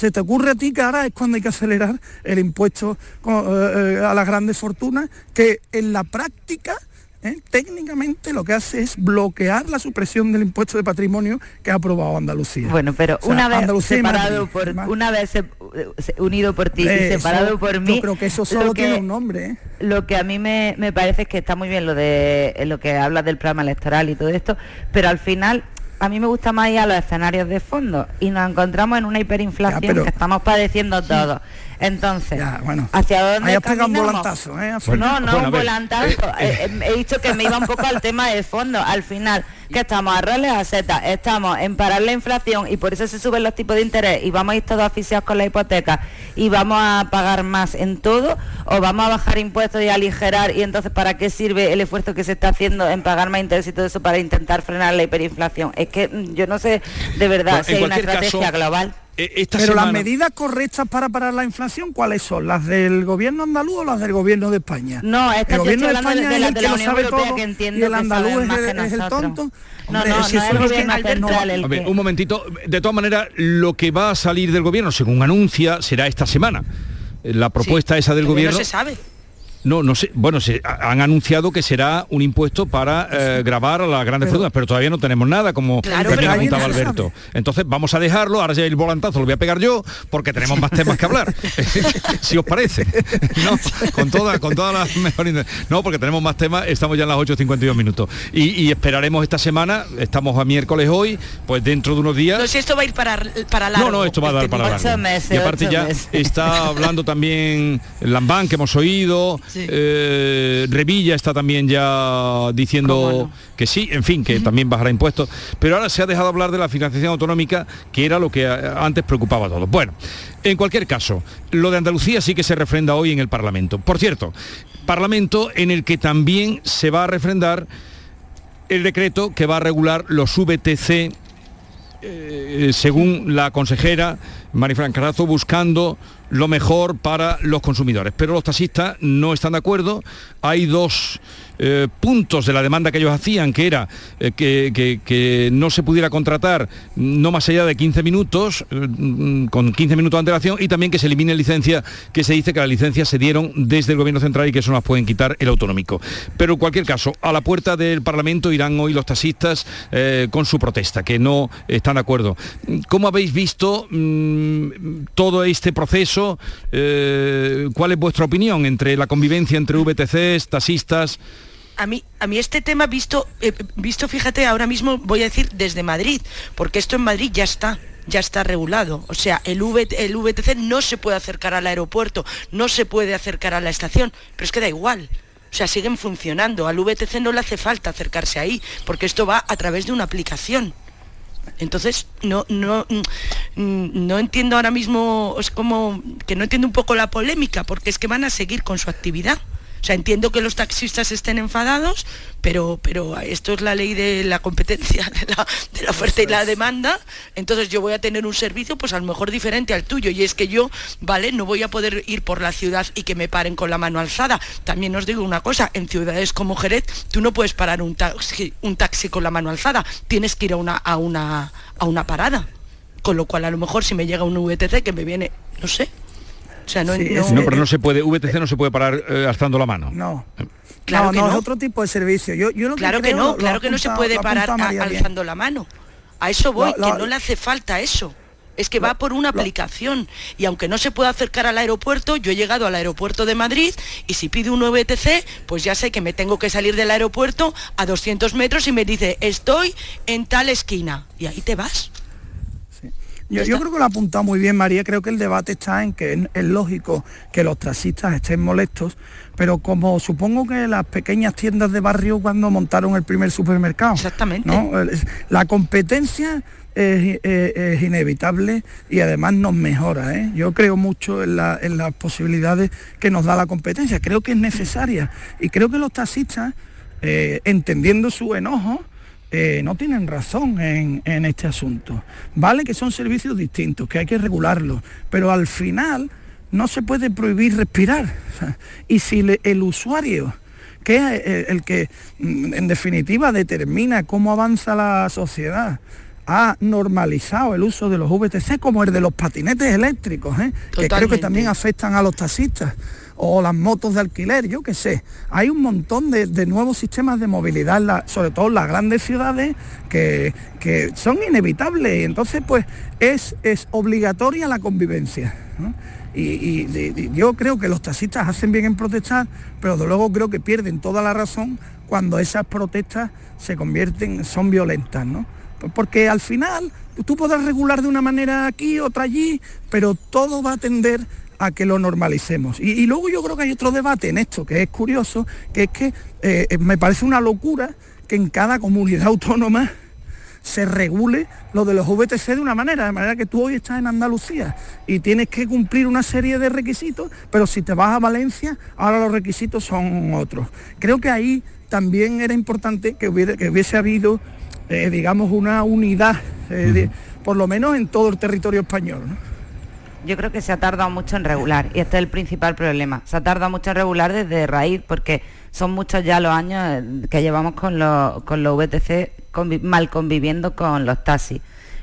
se te ocurre a ti que ahora es cuando hay que acelerar el impuesto eh, eh, a las grandes fortunas, que en la práctica ¿eh? técnicamente lo que hace es bloquear la supresión del impuesto de patrimonio que ha aprobado Andalucía. Bueno, pero una vez separado por una vez unido por ti y separado por mí. Yo creo que eso solo tiene un nombre. Lo que a mí me, me, parece es que está muy bien lo de lo que hablas del programa electoral y todo esto, pero al final a mí me gusta más ir a los escenarios de fondo y nos encontramos en una hiperinflación que estamos padeciendo todos. Entonces, ¿hacia dónde un volantazo, ¿eh? no, no un volantazo. Eh, eh, he, dicho que me iba un poco al tema de fondo. Al final, que estamos a roles a Z, estamos en parar la inflación y por eso se suben los tipos de interés y vamos a ir todos oficiados con la hipoteca y vamos a pagar más en todo o vamos a bajar impuestos y aligerar y entonces ¿para qué sirve el esfuerzo que se está haciendo en pagar más interés y todo eso para intentar frenar la hiperinflación? Es que mm, yo no sé de verdad si hay una estrategia global. Eh, Pero las medidas correctas para parar la inflación, ¿cuáles son? ¿Las del gobierno andaluz o las del gobierno de España? No, el gobierno de España de, es el que lo sabe todo que y el andaluz es, el tonto. No, no, no, es el gobierno central a ver, un momentito. De todas maneras, lo que va a salir del gobierno, según anuncia, será esta semana. La propuesta esa del gobierno... No se sabe. No, no sé. Bueno, se han anunciado que será un impuesto para eh, grabar a las grandes pero, pero todavía no tenemos nada, como claro, apuntaba Alberto. Entonces vamos a dejarlo, ahora ya el volantazo lo voy a pegar yo, porque tenemos más temas que hablar. *laughs* si os parece. *laughs* No, con todas, con todas las mejores. No, porque tenemos más temas, estamos ya en las 8.52 minutos. Y, esperaremos esta semana, estamos a miércoles hoy, pues dentro de unos días. No sé, esto va a ir para, para largo. No, no, esto va a dar para largo. y aparte ya está hablando también Lambán, que hemos oído. Eh, Revilla está también ya diciendo que sí, en fin, que también bajará impuestos. Pero ahora se ha dejado hablar de la financiación autonómica, que era lo que antes preocupaba a todos. Bueno, en cualquier caso, lo de Andalucía sí que se refrenda hoy en el Parlamento. Por cierto, Parlamento en el que también se va a refrendar el decreto que va a regular los VTC eh, según la consejera Marifran Carazo, buscando lo mejor para los consumidores. Pero los taxistas no están de acuerdo. Hay dos eh, puntos de la demanda que ellos hacían, que era eh, que, no se pudiera contratar no más allá de 15 minutos, mm, con 15 minutos de antelación, y también que se elimine licencia, que se dice que las licencias se dieron desde el Gobierno Central y que eso nos pueden quitar el autonómico. Pero en cualquier caso, a la puerta del Parlamento irán hoy los taxistas con su protesta, que no están de acuerdo. ¿Cómo habéis visto mm, todo este proceso? ¿Cuál es vuestra opinión entre la convivencia entre VTCs, taxistas? a mí, a mí este tema visto, eh, visto, fíjate, ahora mismo voy a decir desde Madrid, porque esto en Madrid ya está ya está regulado. O sea, el, el VTC no se puede acercar al aeropuerto, no se puede acercar a la estación, pero es que da igual. O sea, siguen funcionando. Al VTC no le hace falta acercarse ahí, porque esto va a través de una aplicación. Entonces, no, no, mm, no entiendo ahora mismo, es como que no entiendo un poco la polémica, porque es que van a seguir con su actividad. O sea, entiendo que los taxistas estén enfadados, pero, pero esto es la ley de la competencia, de la, oferta y la demanda. Entonces yo voy a tener un servicio, pues a lo mejor diferente al tuyo. Y es que yo, ¿vale? No voy a poder ir por la ciudad y que me paren con la mano alzada. También os digo una cosa, en ciudades como Jerez, tú no puedes parar un taxi, un taxi con la mano alzada. Tienes que ir a una, a una, a una parada. Con lo cual a lo mejor si me llega un VTC que me viene, no sé, no, pero no se puede, VTC no se puede parar eh, alzando la mano. No. Claro no, es otro tipo de servicio. Yo, claro que, no, claro que no se puede parar alzando la mano. A eso voy, que no le hace falta eso. Es que va por una aplicación y aunque no se pueda acercar al aeropuerto, yo he llegado al aeropuerto de Madrid y si pido un VTC, pues ya sé que me tengo que salir del aeropuerto a 200 metros y me dice, estoy en tal esquina. Y ahí te vas. Yo, creo que lo ha apuntado muy bien María, creo que el debate está en que es, lógico que los taxistas estén molestos, pero como supongo que las pequeñas tiendas de barrio cuando montaron el primer supermercado. Exactamente. La competencia es, inevitable y además nos mejora. ¿eh? Yo creo mucho en, las posibilidades que nos da la competencia, creo que es necesaria y creo que los taxistas, eh, entendiendo su enojo, eh, no tienen razón en, este asunto. Vale que son servicios distintos, que hay que regularlos, pero al final no se puede prohibir respirar. *laughs* y si el usuario, que es eh, el, que mm, en definitiva determina cómo avanza la sociedad, ha normalizado el uso de los VTC como el de los patinetes eléctricos, ¿eh? que creo que también afectan a los taxistas o las motos de alquiler, yo qué sé. Hay un montón de, nuevos sistemas de movilidad, sobre todo en las grandes ciudades, que, son inevitables y entonces pues es, es obligatoria la convivencia. Y, yo creo que los taxistas hacen bien en protestar, pero de luego creo que pierden toda la razón cuando esas protestas se convierten, son violentas, ¿no? Porque al final tú podrás regular de una manera aquí, otra allí, pero todo va a tender a que lo normalicemos. Y, luego yo creo que hay otro debate en esto que es curioso, que es que eh, me parece una locura que en cada comunidad *laughs* autónoma se regule lo de los VTC de una manera, de manera que tú hoy estás en Andalucía y tienes que cumplir una serie de requisitos, pero si te vas a Valencia, ahora los requisitos son otros. Creo que ahí también era importante que, hubiese habido, eh, digamos, una unidad, eh, por lo menos en todo el territorio español yo creo que se ha tardado mucho en regular y este es el principal problema. Se ha tardado mucho en regular desde raíz porque son muchos ya los años eh, que llevamos con los, con los VTC mal conviviendo con los taxis.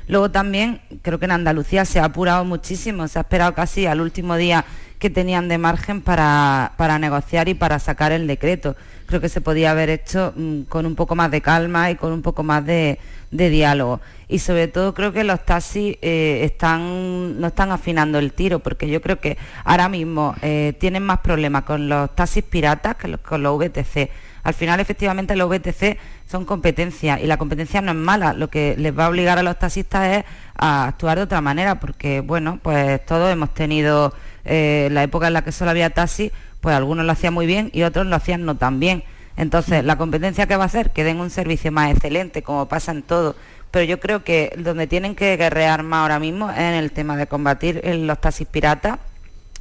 Luego también creo que en Andalucía se ha apurado muchísimo, se ha esperado casi al último día que tenían de margen para, para negociar y para sacar el decreto. Creo que se podía haber hecho mm, con un poco más de calma y con un poco más de, de diálogo. Y sobre todo creo que los taxis eh, están, no están afinando el tiro, porque yo creo que ahora mismo eh, tienen más problemas con los taxis piratas que con los VTC. Al final, efectivamente, los VTC son competencia y la competencia no es mala. Lo que les va a obligar a los taxistas es a actuar de otra manera, porque, bueno, pues todos hemos tenido eh, la época en la que solo había taxis, pues algunos lo hacían muy bien y otros lo hacían no tan bien. Entonces, la competencia que va a hacer, que den un servicio más excelente, como pasa en todo. Pero yo creo que donde tienen que guerrear más ahora mismo es en el tema de combatir los taxis piratas,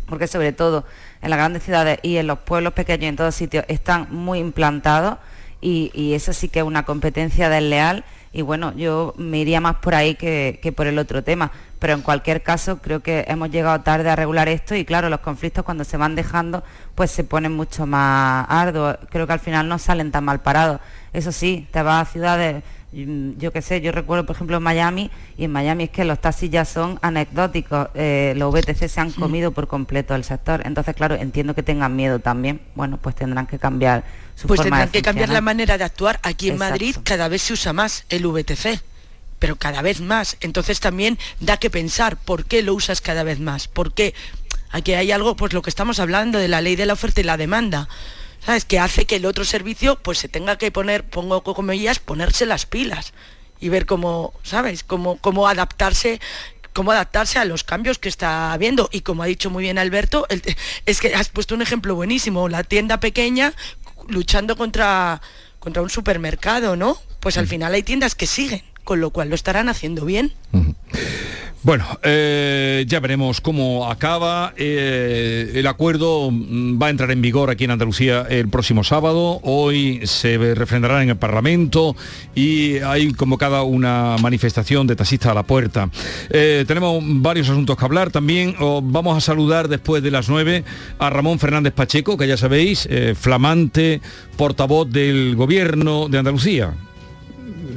porque sobre todo en las grandes ciudades y en los pueblos pequeños, en todos sitios, están muy implantados y, y eso sí que es una competencia desleal y bueno, yo me iría más por ahí que, que por el otro tema pero en cualquier caso creo que hemos llegado tarde a regular esto y claro, los conflictos cuando se van dejando pues se ponen mucho más arduos. Creo que al final no salen tan mal parados. Eso sí, te vas a ciudades, yo qué sé, yo recuerdo por ejemplo en Miami y en Miami es que los taxis ya son anecdóticos, eh, los VTC se han comido por completo el sector. Entonces, claro, entiendo que tengan miedo también. Bueno, pues tendrán que cambiar su pues forma tendrán que cambiar la manera de actuar. Aquí en Madrid cada vez se usa más el VTC pero cada vez más. Entonces también da que pensar por qué lo usas cada vez más, por qué aquí hay algo, pues lo que estamos hablando de la ley de la oferta y la demanda. ¿Sabes? Que hace que el otro servicio pues se tenga que poner, pongo comillas, ponerse las pilas y ver cómo, ¿sabes? Cómo, cómo adaptarse cómo adaptarse a los cambios que está habiendo. Y como ha dicho muy bien Alberto, es que has puesto un ejemplo buenísimo, la tienda pequeña luchando contra, contra un supermercado, ¿no? Pues al mm. final hay tiendas que siguen con lo cual lo estarán haciendo bien. Bueno, eh, ya veremos cómo acaba. Eh, el acuerdo mm, va a entrar en vigor aquí en Andalucía el próximo sábado. Hoy se refrendará en el Parlamento y hay convocada una manifestación de taxistas a la puerta. Eh, tenemos varios asuntos que hablar. También vamos a saludar después de las nueve a Ramón Fernández Pacheco, que ya sabéis, flamante portavoz del Gobierno de Andalucía.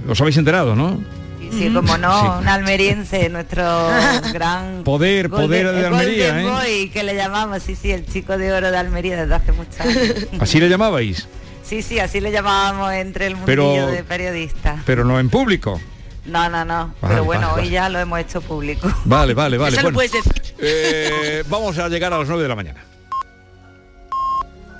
¿Os habéis enterado, no? Sí, como no, un almeriense, nuestro *laughs* gran... Poder, poder de, Almería, ¿eh? que le llamamos, sí, sí, el chico de oro de Almería desde hace muchos años. *laughs* ¿Así le llamabais? Sí, sí, así le llamábamos entre el mundillo de periodistas. Pero no en público. No, no, no. pero bueno, hoy ya lo hemos hecho público. Vale, vale, vale. *laughs* Eh, vamos a llegar a las 9 de la mañana.